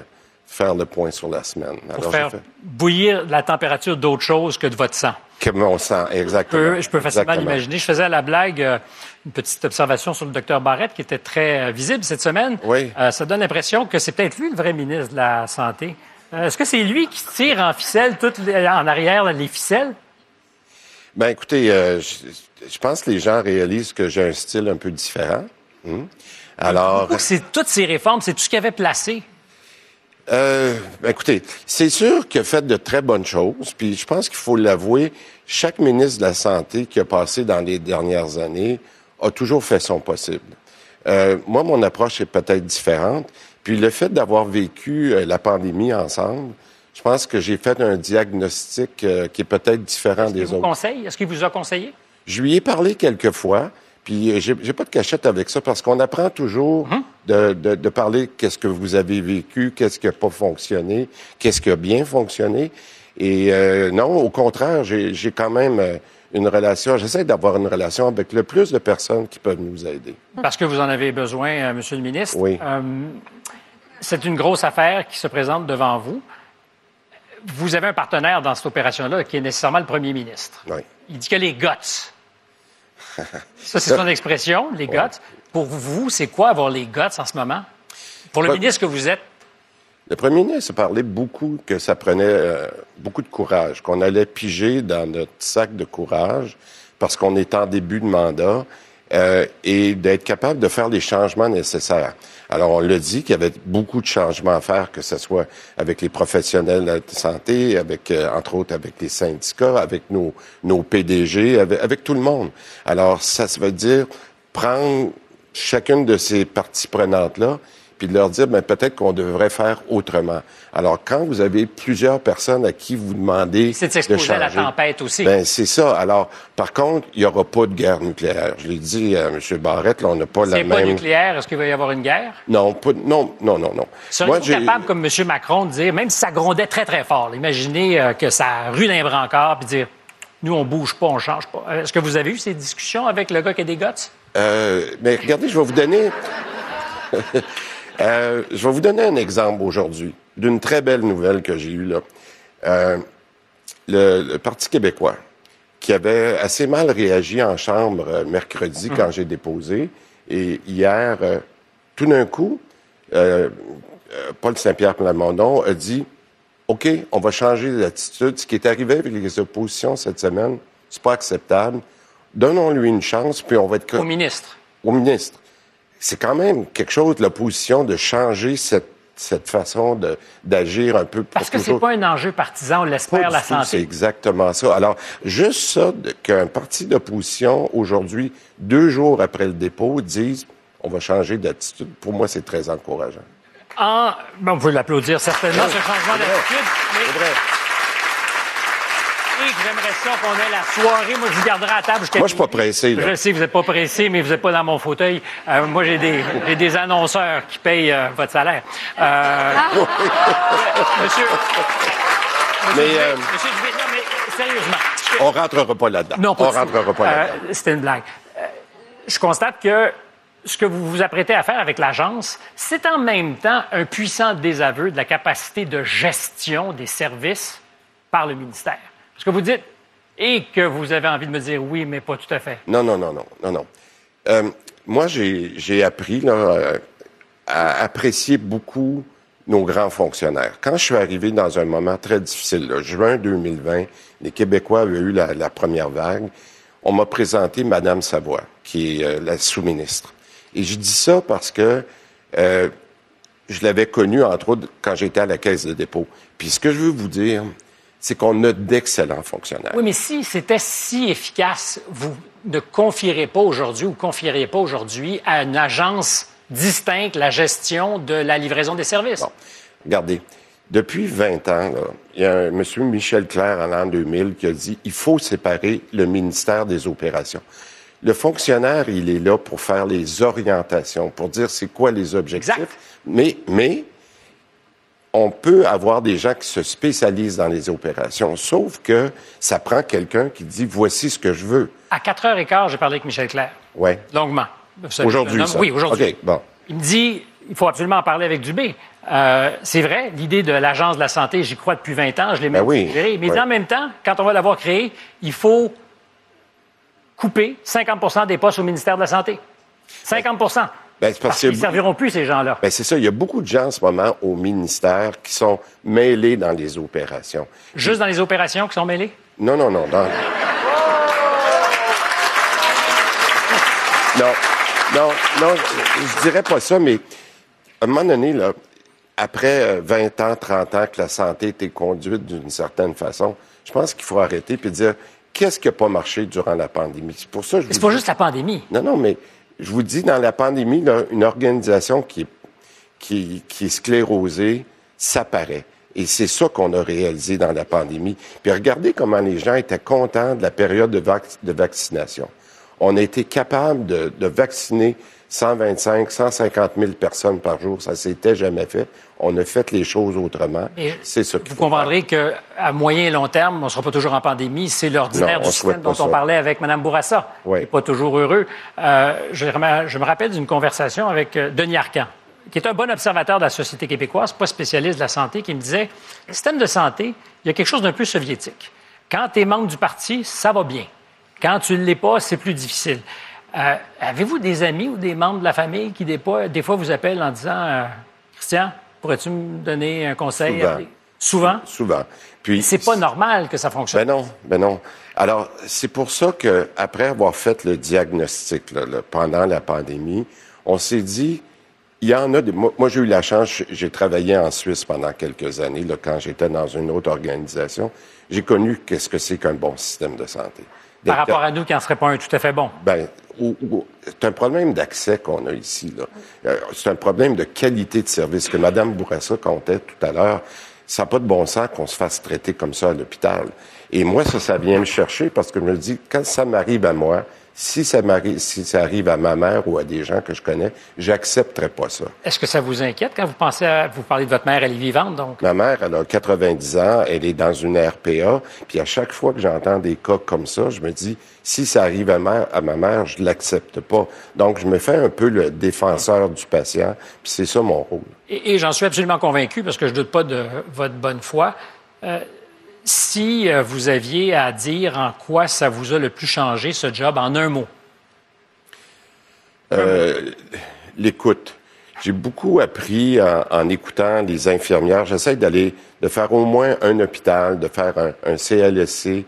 faire le point sur la semaine. Pour Alors, faire j'ai fait bouillir la température d'autre chose que de votre sang. que mon sang, Je exactement. peux, je peux facilement l'imaginer. Je faisais à la blague euh, une petite observation sur le docteur Barrette qui était très euh, visible cette semaine. Oui. Euh, ça donne l'impression que c'est peut-être lui le vrai ministre de la Santé. Est-ce que c'est lui qui tire en ficelle, toutes les- en arrière, les ficelles? Ben écoutez, euh, je, je pense que les gens réalisent que j'ai un style un peu différent. Hmm. Alors, c'est toutes ces réformes, c'est tout ce qu'il avait placé? euh, ben, écoutez, c'est sûr qu'il a fait de très bonnes choses. Puis je pense qu'il faut l'avouer, chaque ministre de la santé qui a passé dans les dernières années a toujours fait son possible. Euh, moi, mon approche est peut-être différente. Puis le fait d'avoir vécu la pandémie ensemble, je pense que j'ai fait un diagnostic euh, qui est peut-être différent Il des vous autres. conseille? Est-ce qu'il vous a conseillé? Je lui ai parlé quelques fois, puis euh, j'ai pas de cachette avec ça parce qu'on apprend toujours de, de, de parler qu'est-ce que vous avez vécu, qu'est-ce qui a pas fonctionné, qu'est-ce qui a bien fonctionné. Et euh, non, au contraire, j'ai quand même une relation. J'essaie d'avoir une relation avec le plus de personnes qui peuvent nous aider. Parce que vous en avez besoin, euh, Monsieur le ministre. Oui. Euh, c'est une grosse affaire qui se présente devant vous. Vous avez un partenaire dans cette opération-là qui est nécessairement le premier ministre. Oui. Il dit que les guts. [laughs] Ça, c'est son expression, les guts. Pour vous, c'est quoi avoir les guts en ce moment? Pour le Ouais. ministre que vous êtes, Le premier ministre a parlé beaucoup que ça prenait euh, beaucoup de courage, qu'on allait piger dans notre sac de courage parce qu'on est en début de mandat euh, et d'être capable de faire les changements nécessaires. Alors, on l'a dit qu'il y avait beaucoup de changements à faire, que ce soit avec les professionnels de santé, avec, euh, entre autres, avec les syndicats, avec nos, nos PDG, avec, avec tout le monde. Alors, ça, ça veut dire prendre chacune de ces parties prenantes-là puis de leur dire, ben, peut-être qu'on devrait faire autrement. Alors, quand vous avez plusieurs personnes à qui vous demandez c'est de de s'exposer à la tempête aussi. ben, c'est ça. Alors, par contre, il n'y aura pas de guerre nucléaire. Je l'ai dit à M. Barrette, là, on n'a pas la c'est pas même... nucléaire, est-ce qu'il va y avoir une guerre? Non, pas... non, non, non, non. Seriez-vous capable, comme M. Macron, de dire, même si ça grondait très, très fort, imaginez euh, que ça rue d'un brancard, puis dire, nous, on bouge pas, on change pas. Euh, Est-ce que vous avez eu ces discussions avec le gars qui a des guts? Euh, mais regardez, je vais vous donner. [laughs] Euh, je vais vous donner un exemple aujourd'hui d'une très belle nouvelle que j'ai eue là. Euh, le, le Parti québécois, qui avait assez mal réagi en chambre euh, mercredi quand j'ai déposé, et hier, tout d'un coup, Paul Saint-Pierre Plamondon a dit OK, on va changer d'attitude. Ce qui est arrivé avec les oppositions cette semaine, c'est pas acceptable. Donnons-lui une chance, puis on va être Au ministre. au ministre. C'est quand même quelque chose l'opposition de changer cette, cette façon de- d'agir un peu. Parce que c'est pas un enjeu partisan, on l'espère, la tout, C'est santé. exactement ça. Alors, juste ça, qu'un parti d'opposition, aujourd'hui, deux jours après le dépôt, dise on va changer d'attitude, pour moi, c'est très encourageant. En... Bon, on peut l'applaudir certainement, ce changement d'attitude. Mais... Que j'aimerais ça qu'on ait la soirée. Moi, je vous garderai à table jusqu'à Moi, je suis pas pressé, là. Je sais que vous n'êtes pas pressé, mais vous n'êtes pas dans mon fauteuil. Euh, moi, j'ai des, j'ai des annonceurs qui payent euh, votre salaire. Euh, [laughs] monsieur, Mais euh, monsieur Dubé, non, mais sérieusement. je- on rentrera pas là-dedans. Non, pas on du tout. rentrera pas Euh, là-dedans. C'était une blague. Euh, je constate que ce que vous vous apprêtez à faire avec l'agence, c'est en même temps un puissant désaveu de la capacité de gestion des services par le ministère. Parce que vous dites, et que vous avez envie de me dire oui, mais pas tout à fait. Non, non, non, non, non, non. Euh, moi, j'ai appris là, à apprécier beaucoup nos grands fonctionnaires. Quand je suis arrivé dans un moment très difficile, là, juin 2020, les Québécois avaient eu la, la première vague. On m'a présenté Madame Savoie, qui est euh, la sous-ministre. Et je dis ça parce que euh, je l'avais connue, entre autres, quand j'étais à la caisse de dépôt. Puis ce que je veux vous dire, c'est qu'on a d'excellents fonctionnaires. Oui, mais si c'était si efficace, vous ne confierez pas aujourd'hui ou confieriez pas aujourd'hui à une agence distincte la gestion de la livraison des services. Bon. Regardez, depuis 20 ans, là, il y a un monsieur Michel Clair en l'an 2000 qui a dit il faut séparer le ministère des opérations. Le fonctionnaire, il est là pour faire les orientations, pour dire c'est quoi les objectifs. Exact. Mais, mais on peut avoir des gens qui se spécialisent dans les opérations, sauf que ça prend quelqu'un qui dit voici ce que je veux. À 4h15, j'ai parlé avec Michel Clair, Ouais. longuement. Aujourd'hui, ça. Oui, aujourd'hui. OK, bon. Il me dit, il faut absolument en parler avec Dubé. Euh, c'est vrai, l'idée de l'Agence de la santé, j'y crois depuis 20 ans, je l'ai même Ben oui, suggéré. Mais oui. en même temps, quand on va l'avoir créée, il faut couper 50% des postes au ministère de la Santé. 50 Ben, parce qu'ils ne serviront plus, ces gens-là. Ben, c'est ça. Il y a beaucoup de gens en ce moment au ministère qui sont mêlés dans les opérations. Juste dans les opérations qui sont mêlées? Non, non, non. dans- Non, non, non, je, dirais pas ça, mais à un moment donné, là, après euh, 20 ans, 30 ans que la santé était conduite d'une certaine façon, je pense qu'il faut arrêter et dire qu'est-ce qui n'a pas marché durant la pandémie? C'est pour ça que je c'est pas dis- juste la pandémie. non, non, mais je vous dis, dans la pandémie, une organisation qui est, sclérosée, ça paraît. Et c'est ça qu'on a réalisé dans la pandémie. Puis regardez comment les gens étaient contents de la période de, vac- de vaccination. On a été capable de vacciner 125, 150 000 personnes par jour. Ça s'était jamais fait. On a fait les choses autrement. C'est qu'il Vous comprendrez qu'à moyen et long terme, on ne sera pas toujours en pandémie. C'est l'ordinaire du système dont on parlait avec Mme Bourassa. Oui. qui n'est pas toujours heureux. Euh, je, me- je me rappelle d'une conversation avec euh, Denis Arcan, qui est un bon observateur de la société québécoise, pas spécialiste de la santé, qui me disait le système de santé, il y a quelque chose d'un peu soviétique. Quand tu es membre du parti, ça va bien. Quand tu ne l'es pas, c'est plus difficile. Euh, Avez-vous des amis ou des membres de la famille qui, des fois, des fois vous appellent en disant euh, Christian, pourrais-tu me donner un conseil? Souvent. Souvent? Souvent. Puis C'est pas normal que ça fonctionne. Ben non, ben non. Alors, c'est pour ça que après avoir fait le diagnostic là, là, pendant la pandémie, on s'est dit, il y en a des... Moi, moi, j'ai eu la chance, j'ai travaillé en Suisse pendant quelques années, là, quand j'étais dans une autre organisation. J'ai connu qu'est-ce que c'est qu'un bon système de santé. Par rapport à nous qui n'en serait pas un tout à fait bon. ben, c'est un problème d'accès qu'on a ici. Euh, C'est un problème de qualité de service que Mme Bourassa comptait tout à l'heure. Ça n'a pas de bon sens qu'on se fasse traiter comme ça à l'hôpital. Et moi, ça, ça vient me chercher parce que je me dis, quand ça m'arrive à moi, si ça si ça arrive à ma mère ou à des gens que je connais, j'accepterai pas ça. Est-ce que ça vous inquiète quand vous pensez à, vous parlez de votre mère, elle est vivante, donc? Ma mère, elle a 90 ans, elle est dans une RPA, puis à chaque fois que j'entends des cas comme ça, je me dis, si ça arrive à ma, à ma mère, je l'accepte pas. Donc, je me fais un peu le défenseur du patient, puis c'est ça mon rôle. Et, et j'en suis absolument convaincu parce que je ne doute pas de votre bonne foi. Euh, si euh, vous aviez à dire en quoi ça vous a le plus changé, ce job, en un mot? Euh, L'écoute. J'ai beaucoup appris en, en écoutant les infirmières. J'essaie d'aller, de faire au moins un hôpital, de faire un, un CLSC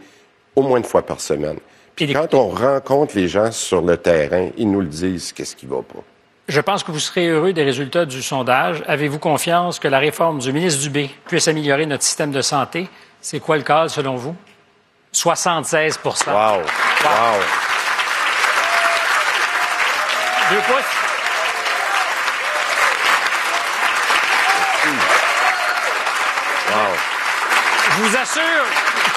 au moins une fois par semaine. Puis quand on rencontre les gens sur le terrain, ils nous le disent, qu'est-ce qui va pas. Je pense que vous serez heureux des résultats du sondage. Avez-vous confiance que la réforme du ministre Dubé puisse améliorer notre système de santé? C'est quoi le cas, selon vous? 76% Wow! Wow! Deux pouces. Wow! Je vous assure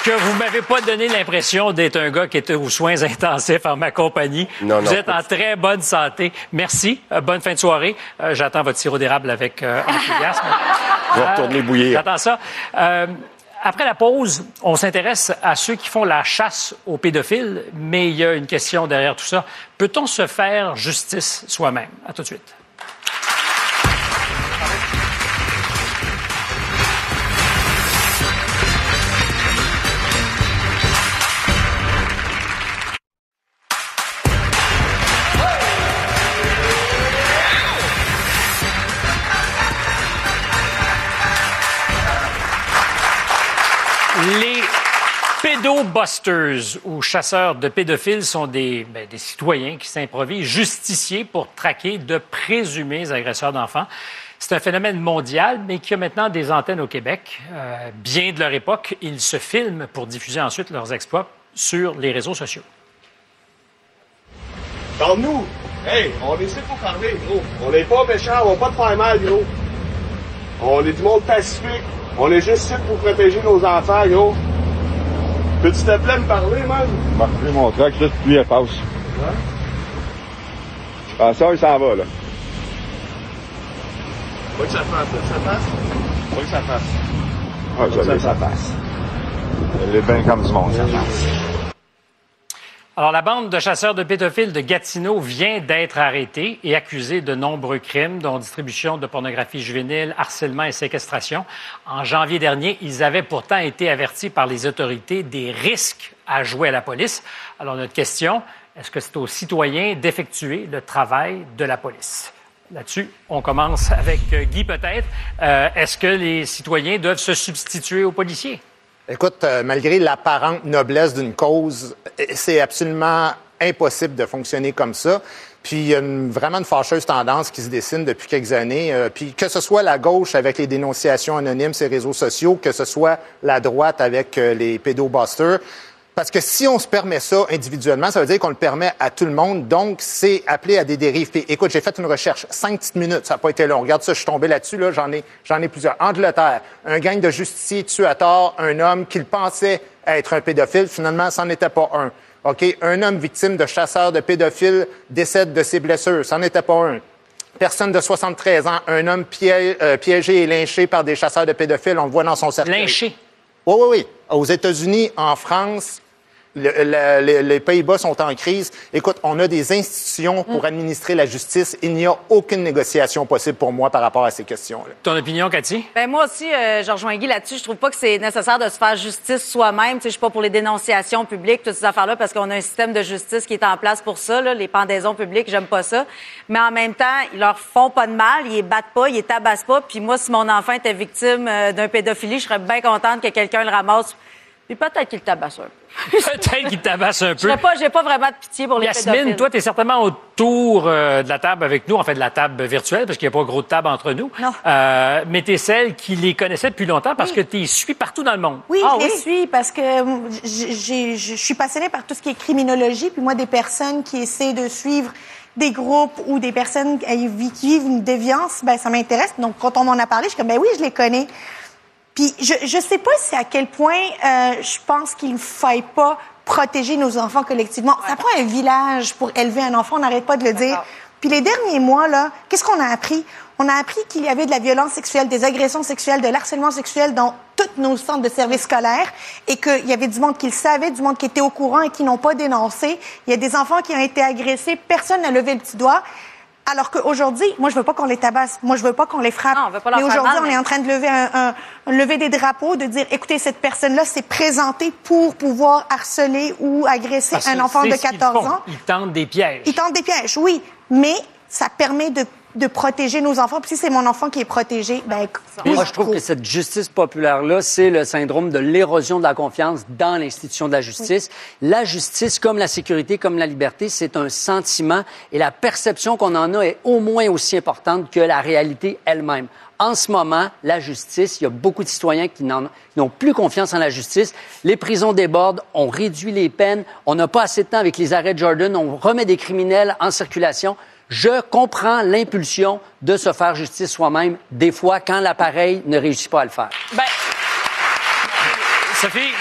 que vous m'avez pas donné l'impression d'être un gars qui était aux soins intensifs en ma compagnie. Non, vous non, êtes en très bonne santé. Merci. Euh, bonne fin de soirée. Euh, J'attends votre sirop d'érable avec euh, enthousiasme. Je vais retourner bouillir. J'attends ça. Après la pause, on s'intéresse à ceux qui font la chasse aux pédophiles, mais il y a une question derrière tout ça. Peut-on se faire justice soi-même? À tout de suite. Pédobusters ou chasseurs de pédophiles sont des, ben, des citoyens qui s'improvisent justiciers pour traquer de présumés agresseurs d'enfants. C'est un phénomène mondial, mais qui a maintenant des antennes au Québec. Euh, bien de leur époque, ils se filment pour diffuser ensuite leurs exploits sur les réseaux sociaux. Parle-nous! Hey, on ici pour parler, gros. On n'est pas méchants, on va pas te faire mal, gros. On est du monde pacifique. On est juste ici pour protéger nos enfants, gros. Peux-tu te plaît me parler, man? Marquez mon truck, là, puis elle passe. Ah, ça, il s'en va, là. Faut que ça fasse, là. Ça passe? Faut que ça fasse. Ah, Faut que ça, ça passe. Elle est bien comme du monde, ça passe. Alors, la bande de chasseurs de pédophiles de Gatineau vient d'être arrêtée et accusée de nombreux crimes, dont distribution de pornographie juvénile, harcèlement et séquestration. En janvier dernier, ils avaient pourtant été avertis par les autorités des risques à jouer à la police. Alors, notre question, est-ce que c'est aux citoyens d'effectuer le travail de la police? Là-dessus, on commence avec euh, Guy peut-être. Euh, est-ce que les citoyens doivent se substituer aux policiers? Écoute, euh, malgré l'apparente noblesse d'une cause, euh, c'est absolument impossible de fonctionner comme ça. Puis il y a une- vraiment une fâcheuse tendance qui se dessine depuis quelques années. euh, puis que ce soit la gauche avec les dénonciations anonymes, ces réseaux sociaux, que ce soit la droite avec les pédobusters. Parce que si on se permet ça individuellement, ça veut dire qu'on le permet à tout le monde. Donc, c'est appelé à des dérives. Puis, écoute, j'ai fait une recherche, cinq petites minutes, ça n'a pas été long. Regarde ça, je suis tombé là-dessus, là, j'en ai, j'en ai plusieurs. Angleterre, un gang de justiciers tue à tort un homme qu'il pensait être un pédophile. Finalement, c'en était pas un. OK? Un homme victime de chasseurs de pédophiles décède de ses blessures. C'en était pas un. Personne de 73 ans, un homme pié- euh, piégé et lynché par des chasseurs de pédophiles, on le voit dans son cercueil. Lynché. Oui, oui, oui. Aux États-Unis, en France, Le- le- le- les Pays-Bas sont en crise. Écoute, on a des institutions pour administrer la justice. Il n'y a aucune négociation possible pour moi par rapport à ces questions-là. Ton opinion, Cathy? Ben moi aussi, euh, je rejoins Guy là-dessus. Je trouve pas que c'est nécessaire de se faire justice soi-même. Tu sais, je suis pas pour les dénonciations publiques, toutes ces affaires-là, parce qu'on a un système de justice qui est en place pour ça. Là. Les pendaisons publiques, j'aime pas ça. Mais en même temps, ils leur font pas de mal, ils les battent pas, ils les tabassent pas. Puis moi, si mon enfant était victime euh, d'un pédophilie, je serais bien contente que quelqu'un le ramasse. Puis peut-être qu'il le tabasse un peu. [laughs] [laughs] Peut-être qu'il tabasse un peu. J'ai pas, j'ai pas vraiment de pitié pour les Yasmine, pédophiles. toi, tu es certainement autour euh, de la table avec nous, en fait de la table virtuelle, parce qu'il n'y a pas gros de table entre nous. Non. Euh, mais tu es celle qui les connaissait depuis longtemps parce que tu les suis partout dans le monde. Oui, Ah je les suis parce que euh, je suis passionnée par tout ce qui est criminologie. Puis moi, des personnes qui essaient de suivre des groupes ou des personnes qui qui vivent une déviance, ben ça m'intéresse. Donc, quand on m'en a parlé, je suis comme, ben oui, je les connais. Puis je je sais pas si à quel point euh, je pense qu'il ne faille pas protéger nos enfants collectivement. Ça prend un village pour élever un enfant, on n'arrête pas de le dire. Puis les derniers mois, là, qu'est-ce qu'on a appris? On a appris qu'il y avait de la violence sexuelle, des agressions sexuelles, de l'harcèlement sexuel dans tous nos centres de services scolaires et qu'il y avait du monde qui le savait, du monde qui était au courant et qui n'ont pas dénoncé. Il y a des enfants qui ont été agressés, personne n'a levé le petit doigt. Alors qu'aujourd'hui, moi, je veux pas qu'on les tabasse. Moi, je veux pas qu'on les frappe. Non, on veut pas leur mais aujourd'hui, on mais- est en train de lever un, un- lever des drapeaux, de dire, écoutez, cette personne-là s'est présentée pour pouvoir harceler ou agresser Parce un enfant de ce qu'ils 14 font. ans. Ils tentent des pièges. Ils tentent des pièges, oui, mais ça permet de, de protéger nos enfants. Puis si c'est mon enfant qui est protégé, ben, Moi, je trouve que cette justice populaire-là, c'est le syndrome de l'érosion de la confiance dans l'institution de la justice. La justice, comme la sécurité, comme la liberté, c'est un sentiment et la perception qu'on en a est au moins aussi importante que la réalité elle-même. En ce moment, la justice, il y a beaucoup de citoyens qui n'ont plus confiance en la justice. Les prisons débordent, on réduit les peines, on n'a pas assez de temps avec les arrêts de Jordan, on remet des criminels en circulation. Je comprends l'impulsion de se faire justice soi-même, des fois, quand l'appareil ne réussit pas à le faire. Ben, Sophie,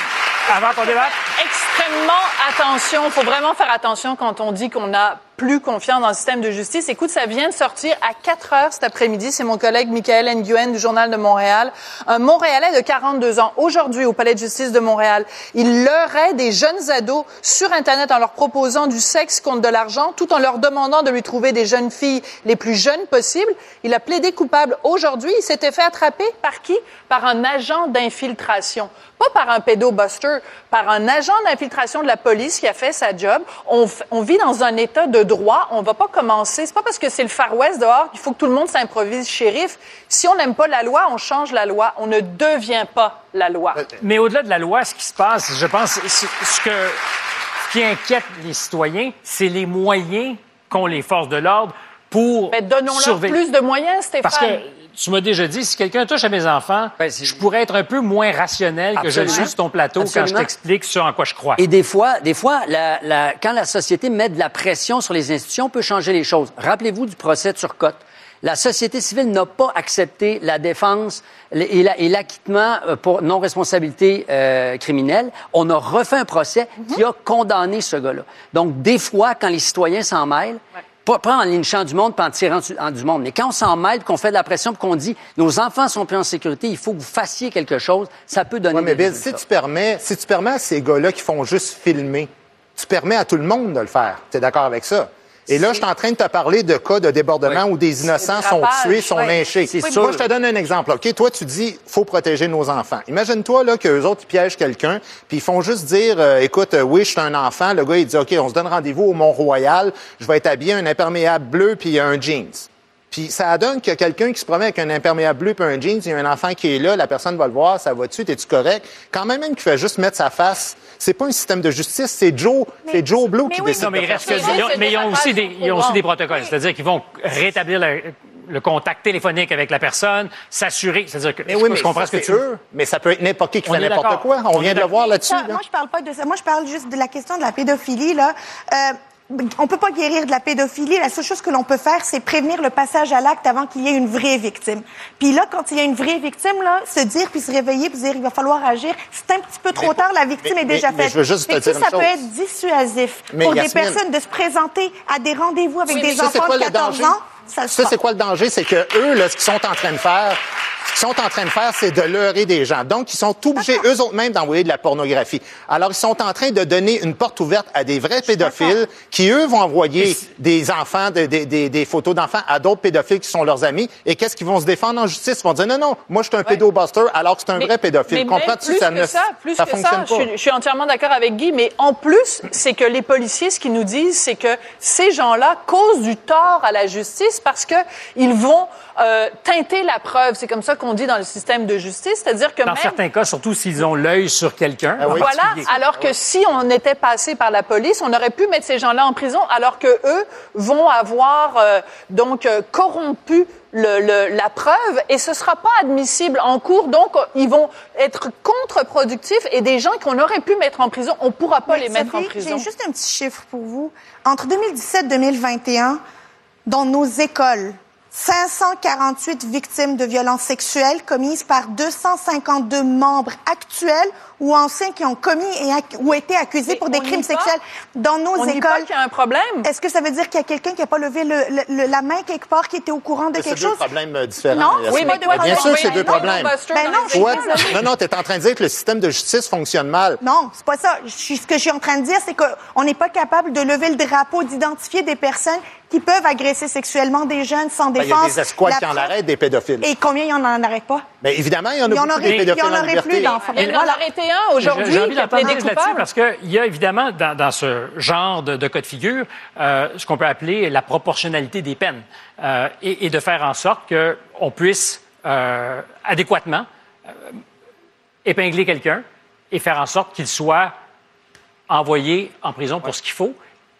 avant qu'on débatte, extrêmement attention. Il faut vraiment faire attention quand on dit qu'on n'a plus confiance dans le système de justice. Écoute, ça vient de sortir à 4 heures cet après-midi. C'est mon collègue Michael Nguyen du Journal de Montréal. Un Montréalais de 42 ans, aujourd'hui au Palais de justice de Montréal. Il leurrait des jeunes ados sur Internet en leur proposant du sexe contre de l'argent, tout en leur demandant de lui trouver des jeunes filles les plus jeunes possibles. Il a plaidé coupable aujourd'hui. Il s'était fait attraper par qui? Par un agent d'infiltration. Pas par un pédobuster, par un agent d'infiltration de la police qui a fait sa job. On vit dans un état de droit. On va pas commencer. C'est pas parce que c'est le Far West dehors qu'il faut que tout le monde s'improvise shérif. Si on n'aime pas la loi, on change la loi. On ne devient pas la loi. mais au-delà de la loi, ce qui se passe, je pense, ce ce que, ce qui inquiète les citoyens, c'est les moyens qu'ont les forces de l'ordre pour Mais donnons-leur surveiller. plus de moyens, Stéphane. Parce que tu m'as déjà dit, si quelqu'un touche à mes enfants, Ben, je pourrais être un peu moins rationnel que je le suis sur ton plateau quand je t'explique ce en quoi je crois. Et des fois, des fois, la- la- quand la société met de la pression sur les institutions, on peut changer les choses. Rappelez-vous du procès de Turcotte. La société civile n'a pas accepté la défense et l'acquittement euh, pour non-responsabilité euh, criminelle. On a refait un procès qui a condamné ce gars-là. Donc, des fois, quand les citoyens s'en mêlent, pas, pas en lynchant du monde, pas en tirant du, en du monde, mais quand on s'en mêle, qu'on fait de la pression, qu'on dit nos enfants sont plus en sécurité, il faut que vous fassiez quelque chose, ça peut donner Oui, mais des Bill, si tu permets, si tu permets à ces gars-là qui font juste filmer, tu permets à tout le monde de le faire. Tu es d'accord avec ça? Et là, je suis en train de te parler de cas de débordement où des innocents sont tués, sont ouais. lynchés. C'est Moi, je te donne un exemple. OK, toi, tu dis, faut protéger nos enfants. Imagine-toi, là, qu'eux autres, ils piègent quelqu'un, puis ils font juste dire, euh, écoute, euh, oui, je suis un enfant. Le gars, il dit, OK, on se donne rendez-vous au Mont-Royal. Je vais être habillé un imperméable bleu puis un jeans. Puis ça donne qu'il y a quelqu'un qui se promène avec un imperméable bleu puis un jeans, il y a un enfant qui est là, la personne va le voir, ça va dessus, t'es-tu correct? Quand même, même qui fait juste mettre sa face, c'est pas un système de justice, c'est Joe, c'est Joe Blue qui oui, décide Non, mais de il faire ça. que, ils ont- mais ils ont aussi des, ils ont aussi des protocoles. C'est-à-dire qu'ils vont rétablir le, le contact téléphonique avec la personne, s'assurer. C'est-à-dire que Mais je, oui, je mais comprends ça, ce que c'est tu eux. Mais ça peut être n'importe qui qui On fait n'importe quoi. On On vient de le voir là-dessus. Là. Moi, je parle pas de ça. Moi, je parle juste de la question de la pédophilie. Là. Euh, on peut pas guérir de la pédophilie. La seule chose que l'on peut faire, c'est prévenir le passage à l'acte avant qu'il y ait une vraie victime. Puis là, quand il y a une vraie victime, là, se dire puis se réveiller puis se dire il va falloir agir, c'est un petit peu trop tard. La victime mais- est déjà mais- mais faite. je veux juste te ça, dire une ça peut être dissuasif pour des personnes de se présenter à des rendez-vous avec Oui, des enfants de le 14 danger? ans. Ça c'est quoi le danger? C'est que eux, là, ce qu'ils sont en train de faire, ce qu'ils sont en train de faire, c'est de leurrer des gens. Donc, ils sont obligés, eux autres mêmes, d'envoyer de la pornographie. Alors, ils sont en train de donner une porte ouverte à des vrais pédophiles qui, eux, vont envoyer des enfants, des, des- des- des photos d'enfants à d'autres pédophiles qui sont leurs amis. Et qu'est-ce qu'ils vont se défendre en justice? Ils vont dire, non, non, moi, je suis un pédobuster, alors que c'est un vrai pédophile. Comprends-tu? Ça ne ça, plus ça que fonctionne ça, pas. Je suis entièrement d'accord avec Guy, mais en plus, c'est que les policiers, ce qu'ils nous disent, c'est que ces gens-là causent du tort à la justice parce que ils vont euh, teinter la preuve. C'est comme ça qu'on dit dans le système de justice, c'est-à-dire que Dans même certains cas, surtout s'ils ont l'œil sur quelqu'un. en Voilà. Alors que si on était passé par la police, on aurait pu mettre ces gens-là en prison, alors que eux vont avoir euh, donc euh, corrompu le, le- la preuve et ce sera pas admissible en cours. Donc ils vont être contre-productifs et des gens qu'on aurait pu mettre en prison, on pourra pas Mais les mettre en prison. J'ai juste un petit chiffre pour vous. Entre 2017 et 2021, dans nos écoles, 548 victimes de violences sexuelles commises par 252 membres actuels ou anciens qui ont commis et ac- ou été accusés Mais pour des on crimes pas- sexuels dans nos on nie écoles. pas qu'il y a un problème. Est-ce que ça veut dire qu'il y a quelqu'un qui n'a pas levé le- le- le- la main quelque part, qui était au courant de C'est quelque deux chose? problèmes euh, différents. Non, oui, mais deux Bien sûr que c'est deux Non, problèmes. Ben non, je- écoles. non, non, tu es en train de dire que le système de justice fonctionne mal. Non, c'est pas ça. Je ce que je suis en train de dire, c'est qu'on n'est pas capable de lever le drapeau, d'identifier des personnes qui peuvent agresser sexuellement des jeunes sans Ben, Il y a défense. des escouades La qui en arrêtent des pédophiles. Et combien il y en en arrête pas? Mais évidemment, il y en a beaucoup aurait- des pédophiles il y en aurait plus d'enfants. Arrêté un aujourd'hui J'ai envie qui a parce qu'il y a évidemment dans, dans ce genre de, de cas de figure euh, ce qu'on peut appeler la proportionnalité des peines euh, et, et de faire en sorte qu'on puisse euh, adéquatement euh, épingler quelqu'un et faire en sorte qu'il soit envoyé en prison pour ce qu'il faut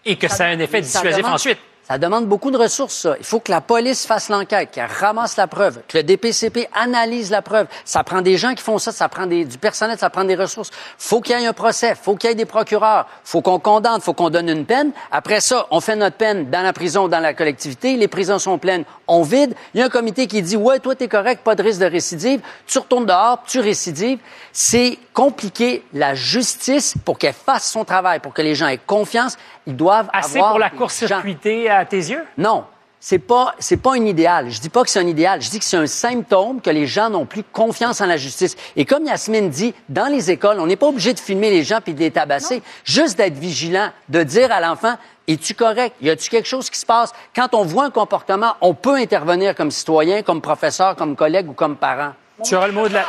et que ça, ait un effet Ça dissuasif ensuite. Ça demande beaucoup de ressources, ça. Il faut que la police fasse l'enquête, qu'elle ramasse la preuve, que le DPCP analyse la preuve. Ça prend des gens qui font ça, ça prend du personnel, ça prend des ressources. faut qu'il y ait un procès, faut qu'il y ait des procureurs, faut qu'on condamne, faut qu'on donne une peine. Après ça, on fait notre peine dans la prison ou dans la collectivité. Les prisons sont pleines, on vide. Il y a un comité qui dit, ouais, toi, t'es correct, pas de risque de récidive. Tu retournes dehors, tu récidives. C'est compliqué. La justice, pour qu'elle fasse son travail, pour que les gens aient confiance, ils doivent Assez avoir pour la court-circuiter à tes yeux? non. C'est pas, c'est pas un idéal. Je dis pas que c'est un idéal. Je dis que c'est un symptôme que les gens n'ont plus confiance en la justice. Et comme Yasmine dit, dans les écoles, on n'est pas obligé de filmer les gens puis de les tabasser. Juste d'être vigilant, de dire à l'enfant, es-tu correct? Y a-tu quelque chose qui se passe? Quand on voit un comportement, on peut intervenir comme citoyen, comme professeur, comme collègue ou comme parent. Tu auras le mot de la,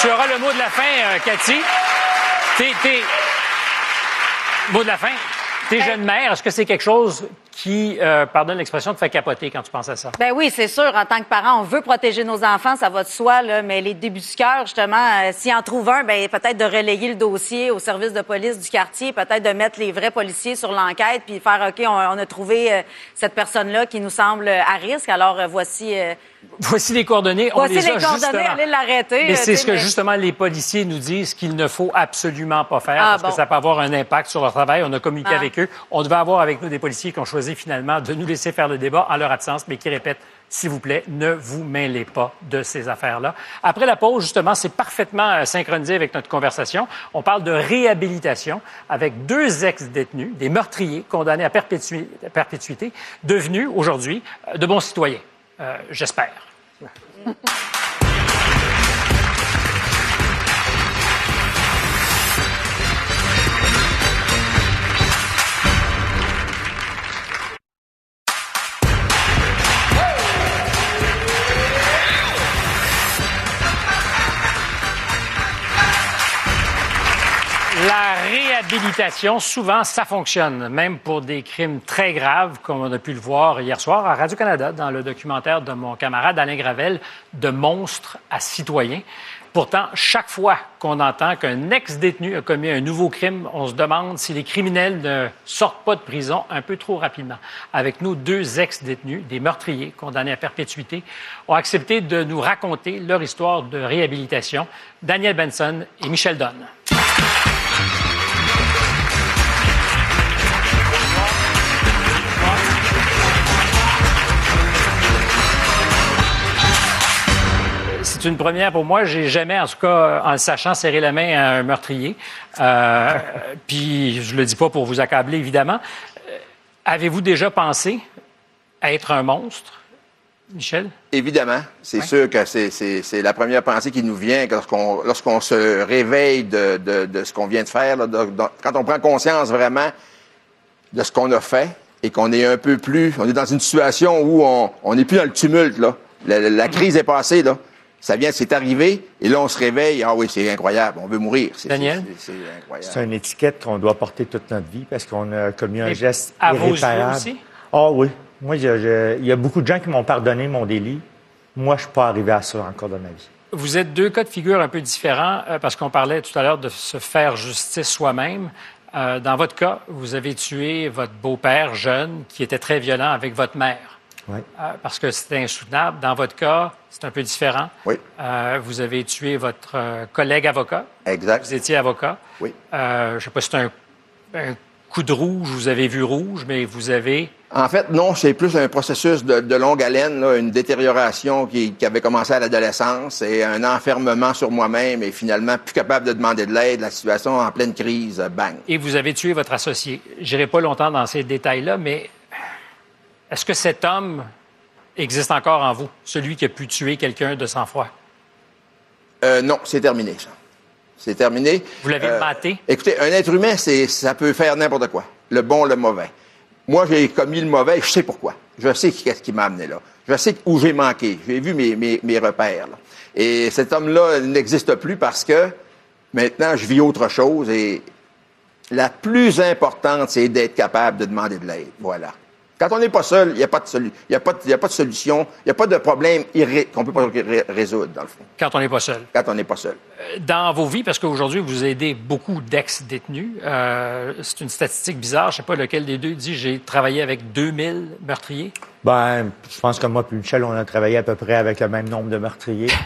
tu auras le mot de la fin, euh, Cathy. T'es, t'es- mot de la fin. T'es jeune mère. Est-ce que c'est quelque chose qui, euh, pardonne l'expression, te fait capoter quand tu penses à ça? Ben oui, c'est sûr. En tant que parent, on veut protéger nos enfants, ça va de soi, là, mais les débuts du cœur, justement, euh, s'ils en trouvent un, ben peut-être de relayer le dossier au service de police du quartier, peut-être de mettre les vrais policiers sur l'enquête, puis faire, OK, on, on a trouvé euh, cette personne-là qui nous semble à risque, alors euh, voici... Voici les coordonnées. On Voici les, les a coordonnées, allez l'arrêter, Mais euh, c'est ce que mais- justement les policiers nous disent qu'il ne faut absolument pas faire Ah, parce bon. que ça peut avoir un impact sur leur travail. On a communiqué Ah. avec eux. On devait avoir avec nous des policiers qui ont choisi finalement de nous laisser faire le débat en leur absence, mais qui répètent s'il vous plaît, ne vous mêlez pas de ces affaires-là. Après la pause, justement, c'est parfaitement euh, synchronisé avec notre conversation. On parle de réhabilitation avec deux ex-détenus, des meurtriers condamnés à perpétuité, devenus aujourd'hui euh, de bons citoyens. Euh, J'espère. [laughs] souvent, ça fonctionne, même pour des crimes très graves, comme on a pu le voir hier soir à Radio-Canada dans le documentaire de mon camarade Alain Gravel, De monstres à citoyens. Pourtant, chaque fois qu'on entend qu'un ex-détenu a commis un nouveau crime, on se demande si les criminels ne sortent pas de prison un peu trop rapidement. Avec nous, deux ex-détenus, des meurtriers condamnés à perpétuité, ont accepté de nous raconter leur histoire de réhabilitation. Daniel Benson et Michel Donne. C'est une première pour moi. J'ai jamais, en tout cas, en le sachant, serré la main à un meurtrier. Euh, [laughs] puis je le dis pas pour vous accabler, évidemment. Euh, Avez-vous déjà pensé être un monstre? Michel? Évidemment. C'est sûr que c'est- la première pensée qui nous vient lorsqu'on se réveille de, de- de ce qu'on vient de faire. là, de- de- quand on prend conscience vraiment de ce qu'on a fait et qu'on est un peu plus... On est dans une situation où on on n'est plus dans le tumulte. Là. La, la- la crise est passée. Là. Ça vient, c'est arrivé. Et là, on se réveille. Ah oui, c'est incroyable. On veut mourir. C'est- Daniel? c'est- C'est incroyable. C'est une étiquette qu'on doit porter toute notre vie parce qu'on a commis un Et geste à vos yeux irréparable. aussi? Ah oui. Moi, je- je- il y a beaucoup de gens qui m'ont pardonné mon délit. Moi, je suis pas arrivé à ça encore dans ma vie. Vous êtes deux cas de figure un peu différents euh, parce qu'on parlait tout à l'heure de se faire justice soi-même. Euh, dans votre cas, vous avez tué votre beau-père jeune qui était très violent avec votre mère. Oui. Euh, parce que c'était insoutenable. Dans votre cas, c'est un peu différent. Oui. Euh, vous avez tué votre euh, collègue avocat. Exact. Vous étiez avocat. Oui. Je ne sais pas si c'est un, un coup de rouge, vous avez vu rouge, mais vous avez... En fait, non, c'est plus un processus de, de longue haleine, là, une détérioration qui, qui avait commencé à l'adolescence et un enfermement sur moi-même et finalement plus capable de demander de l'aide, la situation en pleine crise, bang. Et vous avez tué votre associé. Je n'irai pas longtemps dans ces détails-là, mais est-ce que cet homme existe encore en vous, celui qui a pu tuer quelqu'un de sang-froid? Euh, non, c'est terminé, ça. C'est terminé. Vous l'avez Euh, maté? Écoutez, un être humain, c'est, ça peut faire n'importe quoi. Le bon, le mauvais. Moi, j'ai commis le mauvais, je sais pourquoi. Je sais qu'est-ce qui m'a amené là. Je sais où j'ai manqué. J'ai vu mes, mes, mes repères. là. Et cet homme-là n'existe plus parce que maintenant, je vis autre chose et la plus importante, c'est d'être capable de demander de l'aide. Voilà. Quand on n'est pas seul, il n'y a, pas de solu- il y a, pas de- il y a pas de solution, il n'y a pas de problème qu'on ne peut pas ré- résoudre, dans le fond, Quand on n'est pas seul. quand on n'est pas seul. Dans vos vies, parce qu'aujourd'hui, vous aidez beaucoup d'ex-détenus, euh, c'est une statistique bizarre, je ne sais pas lequel des deux dit, j'ai travaillé avec 2000 meurtriers. Ben, je pense que moi puis Michel, on a travaillé à peu près avec le même nombre de meurtriers. [laughs]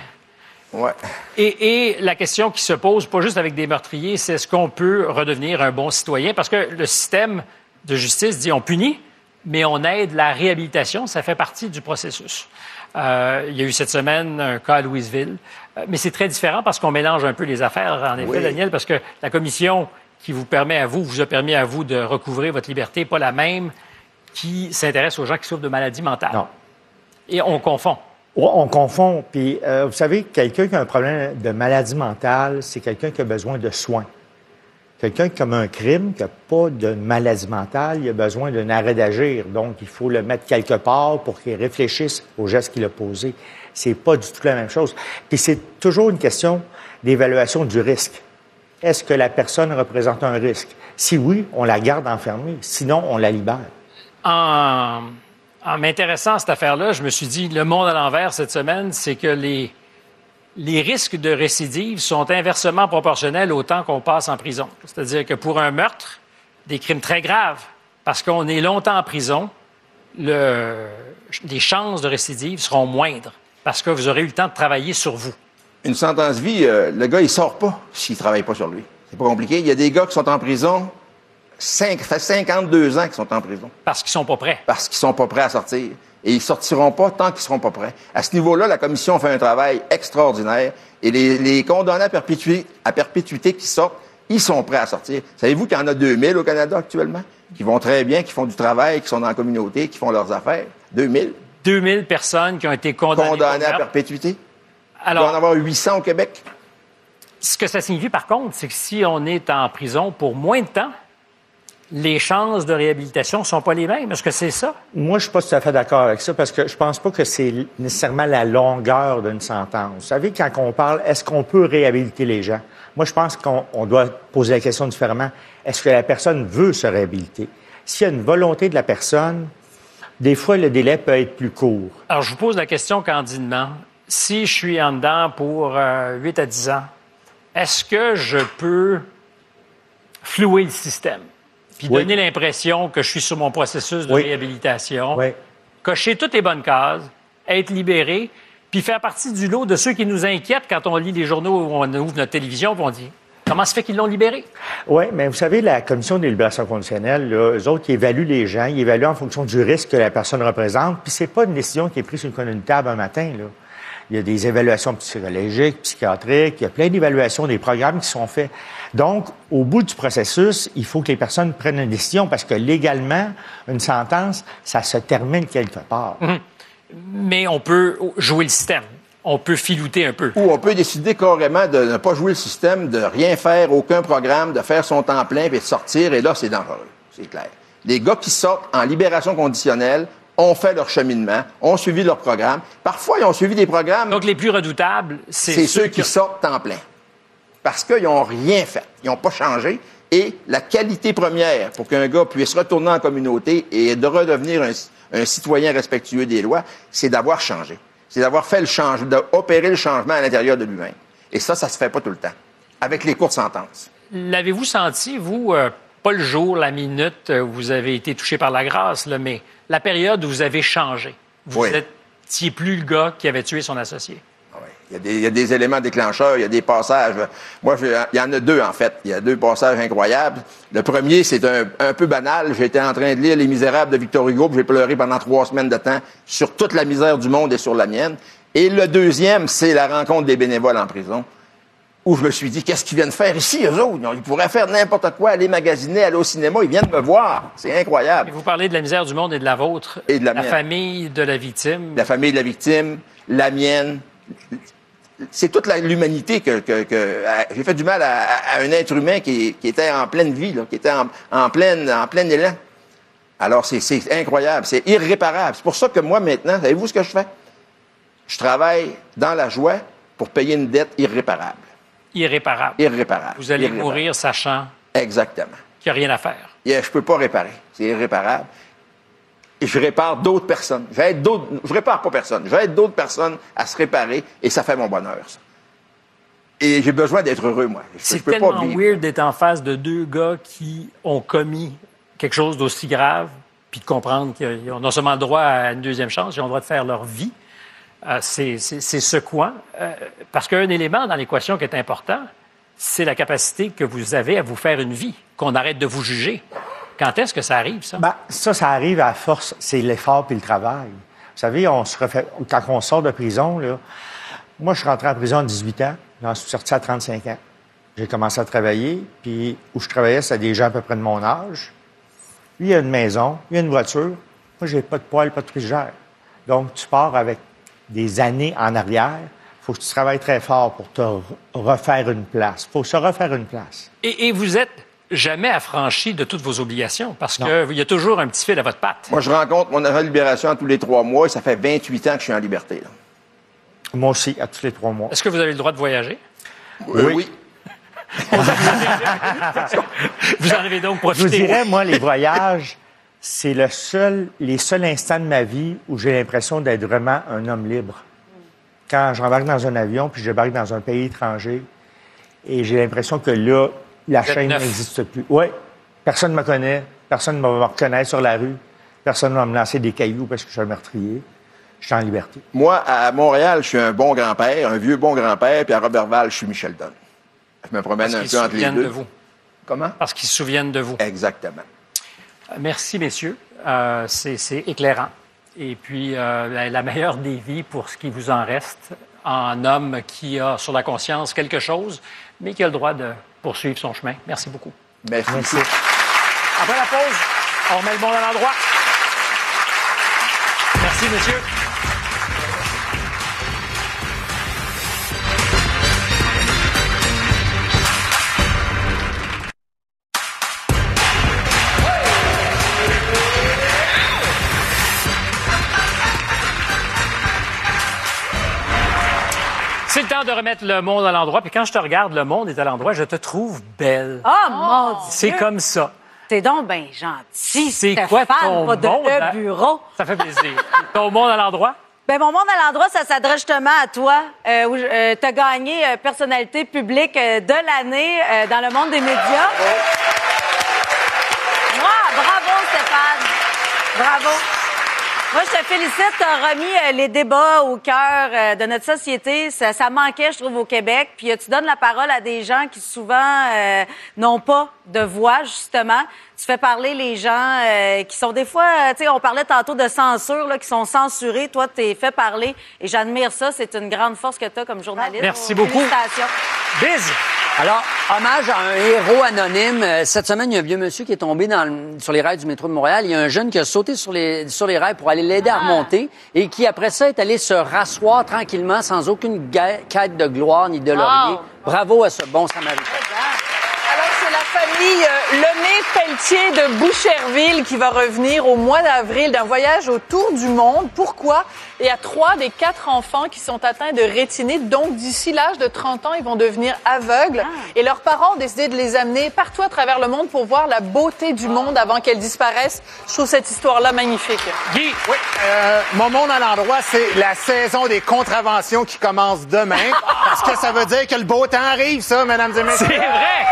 Ouais. Et, et la question qui se pose, pas juste avec des meurtriers, c'est est-ce qu'on peut redevenir un bon citoyen? Parce que le système de justice dit on punit, mais on aide la réhabilitation. Ça fait partie du processus. Euh, il y a eu cette semaine un cas à Louisville. Euh, mais c'est très différent parce qu'on mélange un peu les affaires, en effet, Oui. Daniel, parce que la commission qui vous permet à vous, vous a permis à vous de recouvrer votre liberté, n'est pas la même qui s'intéresse aux gens qui souffrent de maladies mentales. Non. Et on confond. On confond. Puis, euh, vous savez, quelqu'un qui a un problème de maladie mentale, c'est quelqu'un qui a besoin de soins. Quelqu'un qui commet un crime, qui n'a pas de maladie mentale, il a besoin d'un arrêt d'agir. Donc, il faut le mettre quelque part pour qu'il réfléchisse au geste qu'il a posé. C'est pas du tout la même chose. Puis, c'est toujours une question d'évaluation du risque. Est-ce que la personne représente un risque? Si oui, on la garde enfermée. Sinon, on la libère. en, en m'intéressant à cette affaire-là, je me suis dit, le monde à l'envers cette semaine, c'est que les, les risques de récidive sont inversement proportionnels au temps qu'on passe en prison. C'est-à-dire que pour un meurtre, des crimes très graves, parce qu'on est longtemps en prison, le- les chances de récidive seront moindres, parce que vous aurez eu le temps de travailler sur vous. Une sentence vie, euh, le gars, il sort pas s'il travaille pas sur lui. C'est pas compliqué. Il y a des gars qui sont en prison, cinq, ça fait 52 ans qu'ils sont en prison. Parce qu'ils sont pas prêts. Parce qu'ils sont pas prêts à sortir. Et ils sortiront pas tant qu'ils seront pas prêts. À ce niveau-là, la commission fait un travail extraordinaire. Et les, les condamnés à perpétuité, à perpétuité qui sortent, ils sont prêts à sortir. Savez-vous qu'il y en a 2000 au Canada actuellement? Qui vont très bien, qui font du travail, qui sont dans la communauté, qui font leurs affaires? 2000 2000 personnes qui ont été condamnées. pour condamnés à perpétuité? Alors- Il doit en avoir 800 au Québec. Ce que ça signifie, par contre, c'est que si on est en prison pour moins de temps, les chances de réhabilitation ne sont pas les mêmes. Est-ce que c'est ça? Moi, je suis pas tout à fait d'accord avec ça parce que je pense pas que c'est nécessairement la longueur d'une sentence. Vous savez, quand on parle, est-ce qu'on peut réhabiliter les gens? Moi, je pense qu'on on doit poser la question différemment. Est-ce que la personne veut se réhabiliter? S'il y a une volonté de la personne, des fois, le délai peut être plus court. Alors, je vous pose la question candidement. Si je suis en dedans pour euh, 8 à 10 ans, est-ce que je peux flouer le système? Puis Oui. donner l'impression que je suis sur mon processus de Oui. réhabilitation, Oui. cocher toutes les bonnes cases, être libéré, puis faire partie du lot de ceux qui nous inquiètent quand on lit les journaux ou on ouvre notre télévision, puis on dit comment se fait qu'ils l'ont libéré? Oui, mais vous savez, la commission des libérations conditionnelles, là, eux autres, ils évaluent les gens, ils évaluent en fonction du risque que la personne représente, puis c'est pas une décision qui est prise sur le coin d'une table un matin. Là. Il y a des évaluations psychologiques, psychiatriques, il y a plein d'évaluations des programmes qui sont faits. Donc, au bout du processus, il faut que les personnes prennent une décision parce que légalement, une sentence, ça se termine quelque part. Mhm. Mais on peut jouer le système. On peut filouter un peu. Ou on peut décider carrément de ne pas jouer le système, de rien faire, aucun programme, de faire son temps plein puis de sortir. Et là, c'est dangereux. C'est clair. Les gars qui sortent en libération conditionnelle ont fait leur cheminement, ont suivi leur programme. Parfois, ils ont suivi des programmes. Donc, les plus redoutables, c'est ceux qui sortent temps plein. Parce qu'ils n'ont rien fait. Ils n'ont pas changé. Et la qualité première pour qu'un gars puisse retourner en communauté et de redevenir un, un citoyen respectueux des lois, c'est d'avoir changé. C'est d'avoir fait le changement, d'opérer le changement à l'intérieur de lui-même. Et ça, ça se fait pas tout le temps. Avec les courtes sentences. L'avez-vous senti, vous, euh, pas le jour, la minute euh, où vous avez été touché par la grâce, là, mais la période où vous avez changé? Vous Oui. n'étiez plus le gars qui avait tué son associé. Il y, a des, il y a des éléments déclencheurs, il y a des passages. Moi, je- il y en a deux, en fait. Il y a deux passages incroyables. Le premier, c'est un, un peu banal. J'étais en train de lire Les Misérables de Victor Hugo, j'ai pleuré pendant trois semaines de temps sur toute la misère du monde et sur la mienne. Et le deuxième, c'est la rencontre des bénévoles en prison, où je me suis dit, qu'est-ce qu'ils viennent faire ici, eux autres? Ils pourraient faire n'importe quoi, aller magasiner, aller au cinéma. Ils viennent me voir. C'est incroyable. Vous parlez de la misère du monde et de la vôtre. Et de la mienne. famille de la victime. la famille de la victime, la mienne. C'est toute la- l'humanité que, que- que- à- j'ai fait du mal à, un être humain qui, qui était en pleine vie, là, qui était en, en pleine, en plein élan. Alors, c'est incroyable, c'est irréparable. C'est pour ça que moi, maintenant, savez-vous ce que je fais? Je travaille dans la joie pour payer une dette irréparable. Irréparable. Irréparable. Vous allez Irréparable. mourir sachant Exactement. qu'il n'y a rien à faire. Yeah, je peux pas réparer. C'est irréparable. Et je répare d'autres personnes. Je vais d'autres, je répare pas personne. Je vais être d'autres personnes à se réparer et ça fait mon bonheur, ça. Et j'ai besoin d'être heureux, moi. Je, C'est je peux tellement pas weird d'être en face de deux gars qui ont commis quelque chose d'aussi grave, puis de comprendre qu'ils ont non seulement le droit à une deuxième chance, ils ont le droit de faire leur vie. Euh, c'est secouant. euh, parce qu'un élément dans l'équation qui est important, c'est la capacité que vous avez à vous faire une vie, qu'on arrête de vous juger. Quand est-ce que ça arrive, ça? Ben, ça, ça arrive à force, c'est l'effort puis le travail. Vous savez, on se refait, quand on sort de prison, là, moi, je suis rentré en prison à 18 ans, j'en suis sorti à 35 ans. J'ai commencé à travailler, puis où je travaillais, c'était des gens à peu près de mon âge. Lui, il a une maison, il a une voiture. Moi, j'ai pas de poêle, pas de frigère. Donc, tu pars avec des années en arrière. faut que tu travailles très fort pour te re- refaire une place. faut se refaire une place. Et, et vous êtes jamais affranchi de toutes vos obligations, parce qu'il y a toujours un petit fil à votre patte. Moi, je rencontre mon agent de libération tous les trois mois et ça fait 28 ans que je suis en liberté. là. Moi aussi, à tous les trois mois. Est-ce que vous avez le droit de voyager? Euh, oui. [laughs] Vous en avez donc Je vous profité. dirais, moi, les voyages, c'est le seul, les seuls instants de ma vie où j'ai l'impression d'être vraiment un homme libre. Quand je rembarque dans un avion, puis je débarque dans un pays étranger, et j'ai l'impression que là, la chaîne n'existe plus. Oui, personne ne me connaît, personne ne va me reconnaître sur la rue, personne ne va me lancer des cailloux parce que je suis un meurtrier. Je suis en liberté. Moi, à Montréal, je suis un bon grand-père, un vieux bon grand-père, puis à Robertval, je suis Michel Donne. Je me promène Parce un peu entre les souviennent deux. de vous. Comment? Parce qu'ils se souviennent de vous. Exactement. Merci, messieurs. Euh, c'est éclairant. Et puis, euh, la, la meilleure des vies pour ce qui vous en reste, en homme qui a sur la conscience quelque chose, mais qui a le droit de poursuivre son chemin. Merci beaucoup. Merci. Après la pause, on remet le monde à l'endroit. Merci, messieurs. C'est le temps de remettre le monde à l'endroit. Puis quand je te regarde, le monde est à l'endroit, je te trouve belle. Oh, mon Dieu! C'est comme ça. T'es donc bien gentil, C'est quoi ton pas de monde, le hein? bureau. Ça fait plaisir. [laughs] Ton monde à l'endroit? Ben, mon monde à l'endroit, ça s'adresse justement à toi. Euh, où, euh, t'as gagné euh, personnalité publique euh, de l'année euh, dans le monde des médias. Moi, bravo, Stéphane. Bravo. Moi, je te félicite. Tu as remis les débats au cœur euh, de notre société. Ça, ça manquait, je trouve, au Québec. Puis euh, tu donnes la parole à des gens qui souvent euh, n'ont pas de voix, justement. Tu fais parler les gens euh, qui sont des fois, euh, tu sais, on parlait tantôt de censure, là, qui sont censurés. Toi, t'es fait parler. Et j'admire ça. C'est une grande force que tu as comme journaliste. Merci beaucoup. Félicitations. Biz! Alors, hommage à un héros anonyme. Euh, Cette semaine, il y a un vieux monsieur qui est tombé dans le- sur les rails du métro de Montréal. Il y a un jeune qui a sauté sur les, sur les rails pour aller l'aider à remonter et qui, après ça, est allé se rasseoir tranquillement sans aucune quête de gloire ni de laurier. Bravo à ce bon samaritain. Famille euh, Lemay-Pelletier de Boucherville qui va revenir au mois d'avril d'un voyage autour du monde. Pourquoi? Il y a trois des quatre enfants qui sont atteints de rétinite. Donc, d'ici l'âge de 30 ans, ils vont devenir aveugles. Et leurs parents ont décidé de les amener partout à travers le monde pour voir la beauté du monde avant qu'elle disparaisse. Je trouve cette histoire-là magnifique. Guy! Oui, euh, mon monde à l'endroit, c'est la saison des contraventions qui commence demain. [laughs] parce que ça veut dire que le beau temps arrive, ça, mesdames et messieurs. C'est vrai!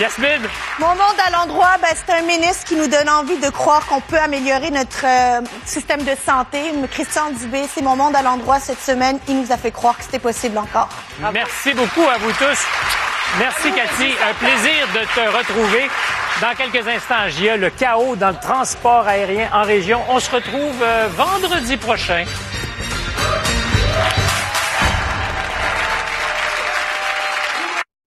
Yasmine! Mon monde à l'endroit, ben, c'est un ministre qui nous donne envie de croire qu'on peut améliorer notre euh, système de santé. Christian Dubé, c'est mon monde à l'endroit cette semaine. Il nous a fait croire que c'était possible encore. Merci beaucoup à vous tous. Merci, Cathy. Un plaisir de te retrouver. Dans quelques instants, Gia, le chaos dans le transport aérien en région. On se retrouve euh, vendredi prochain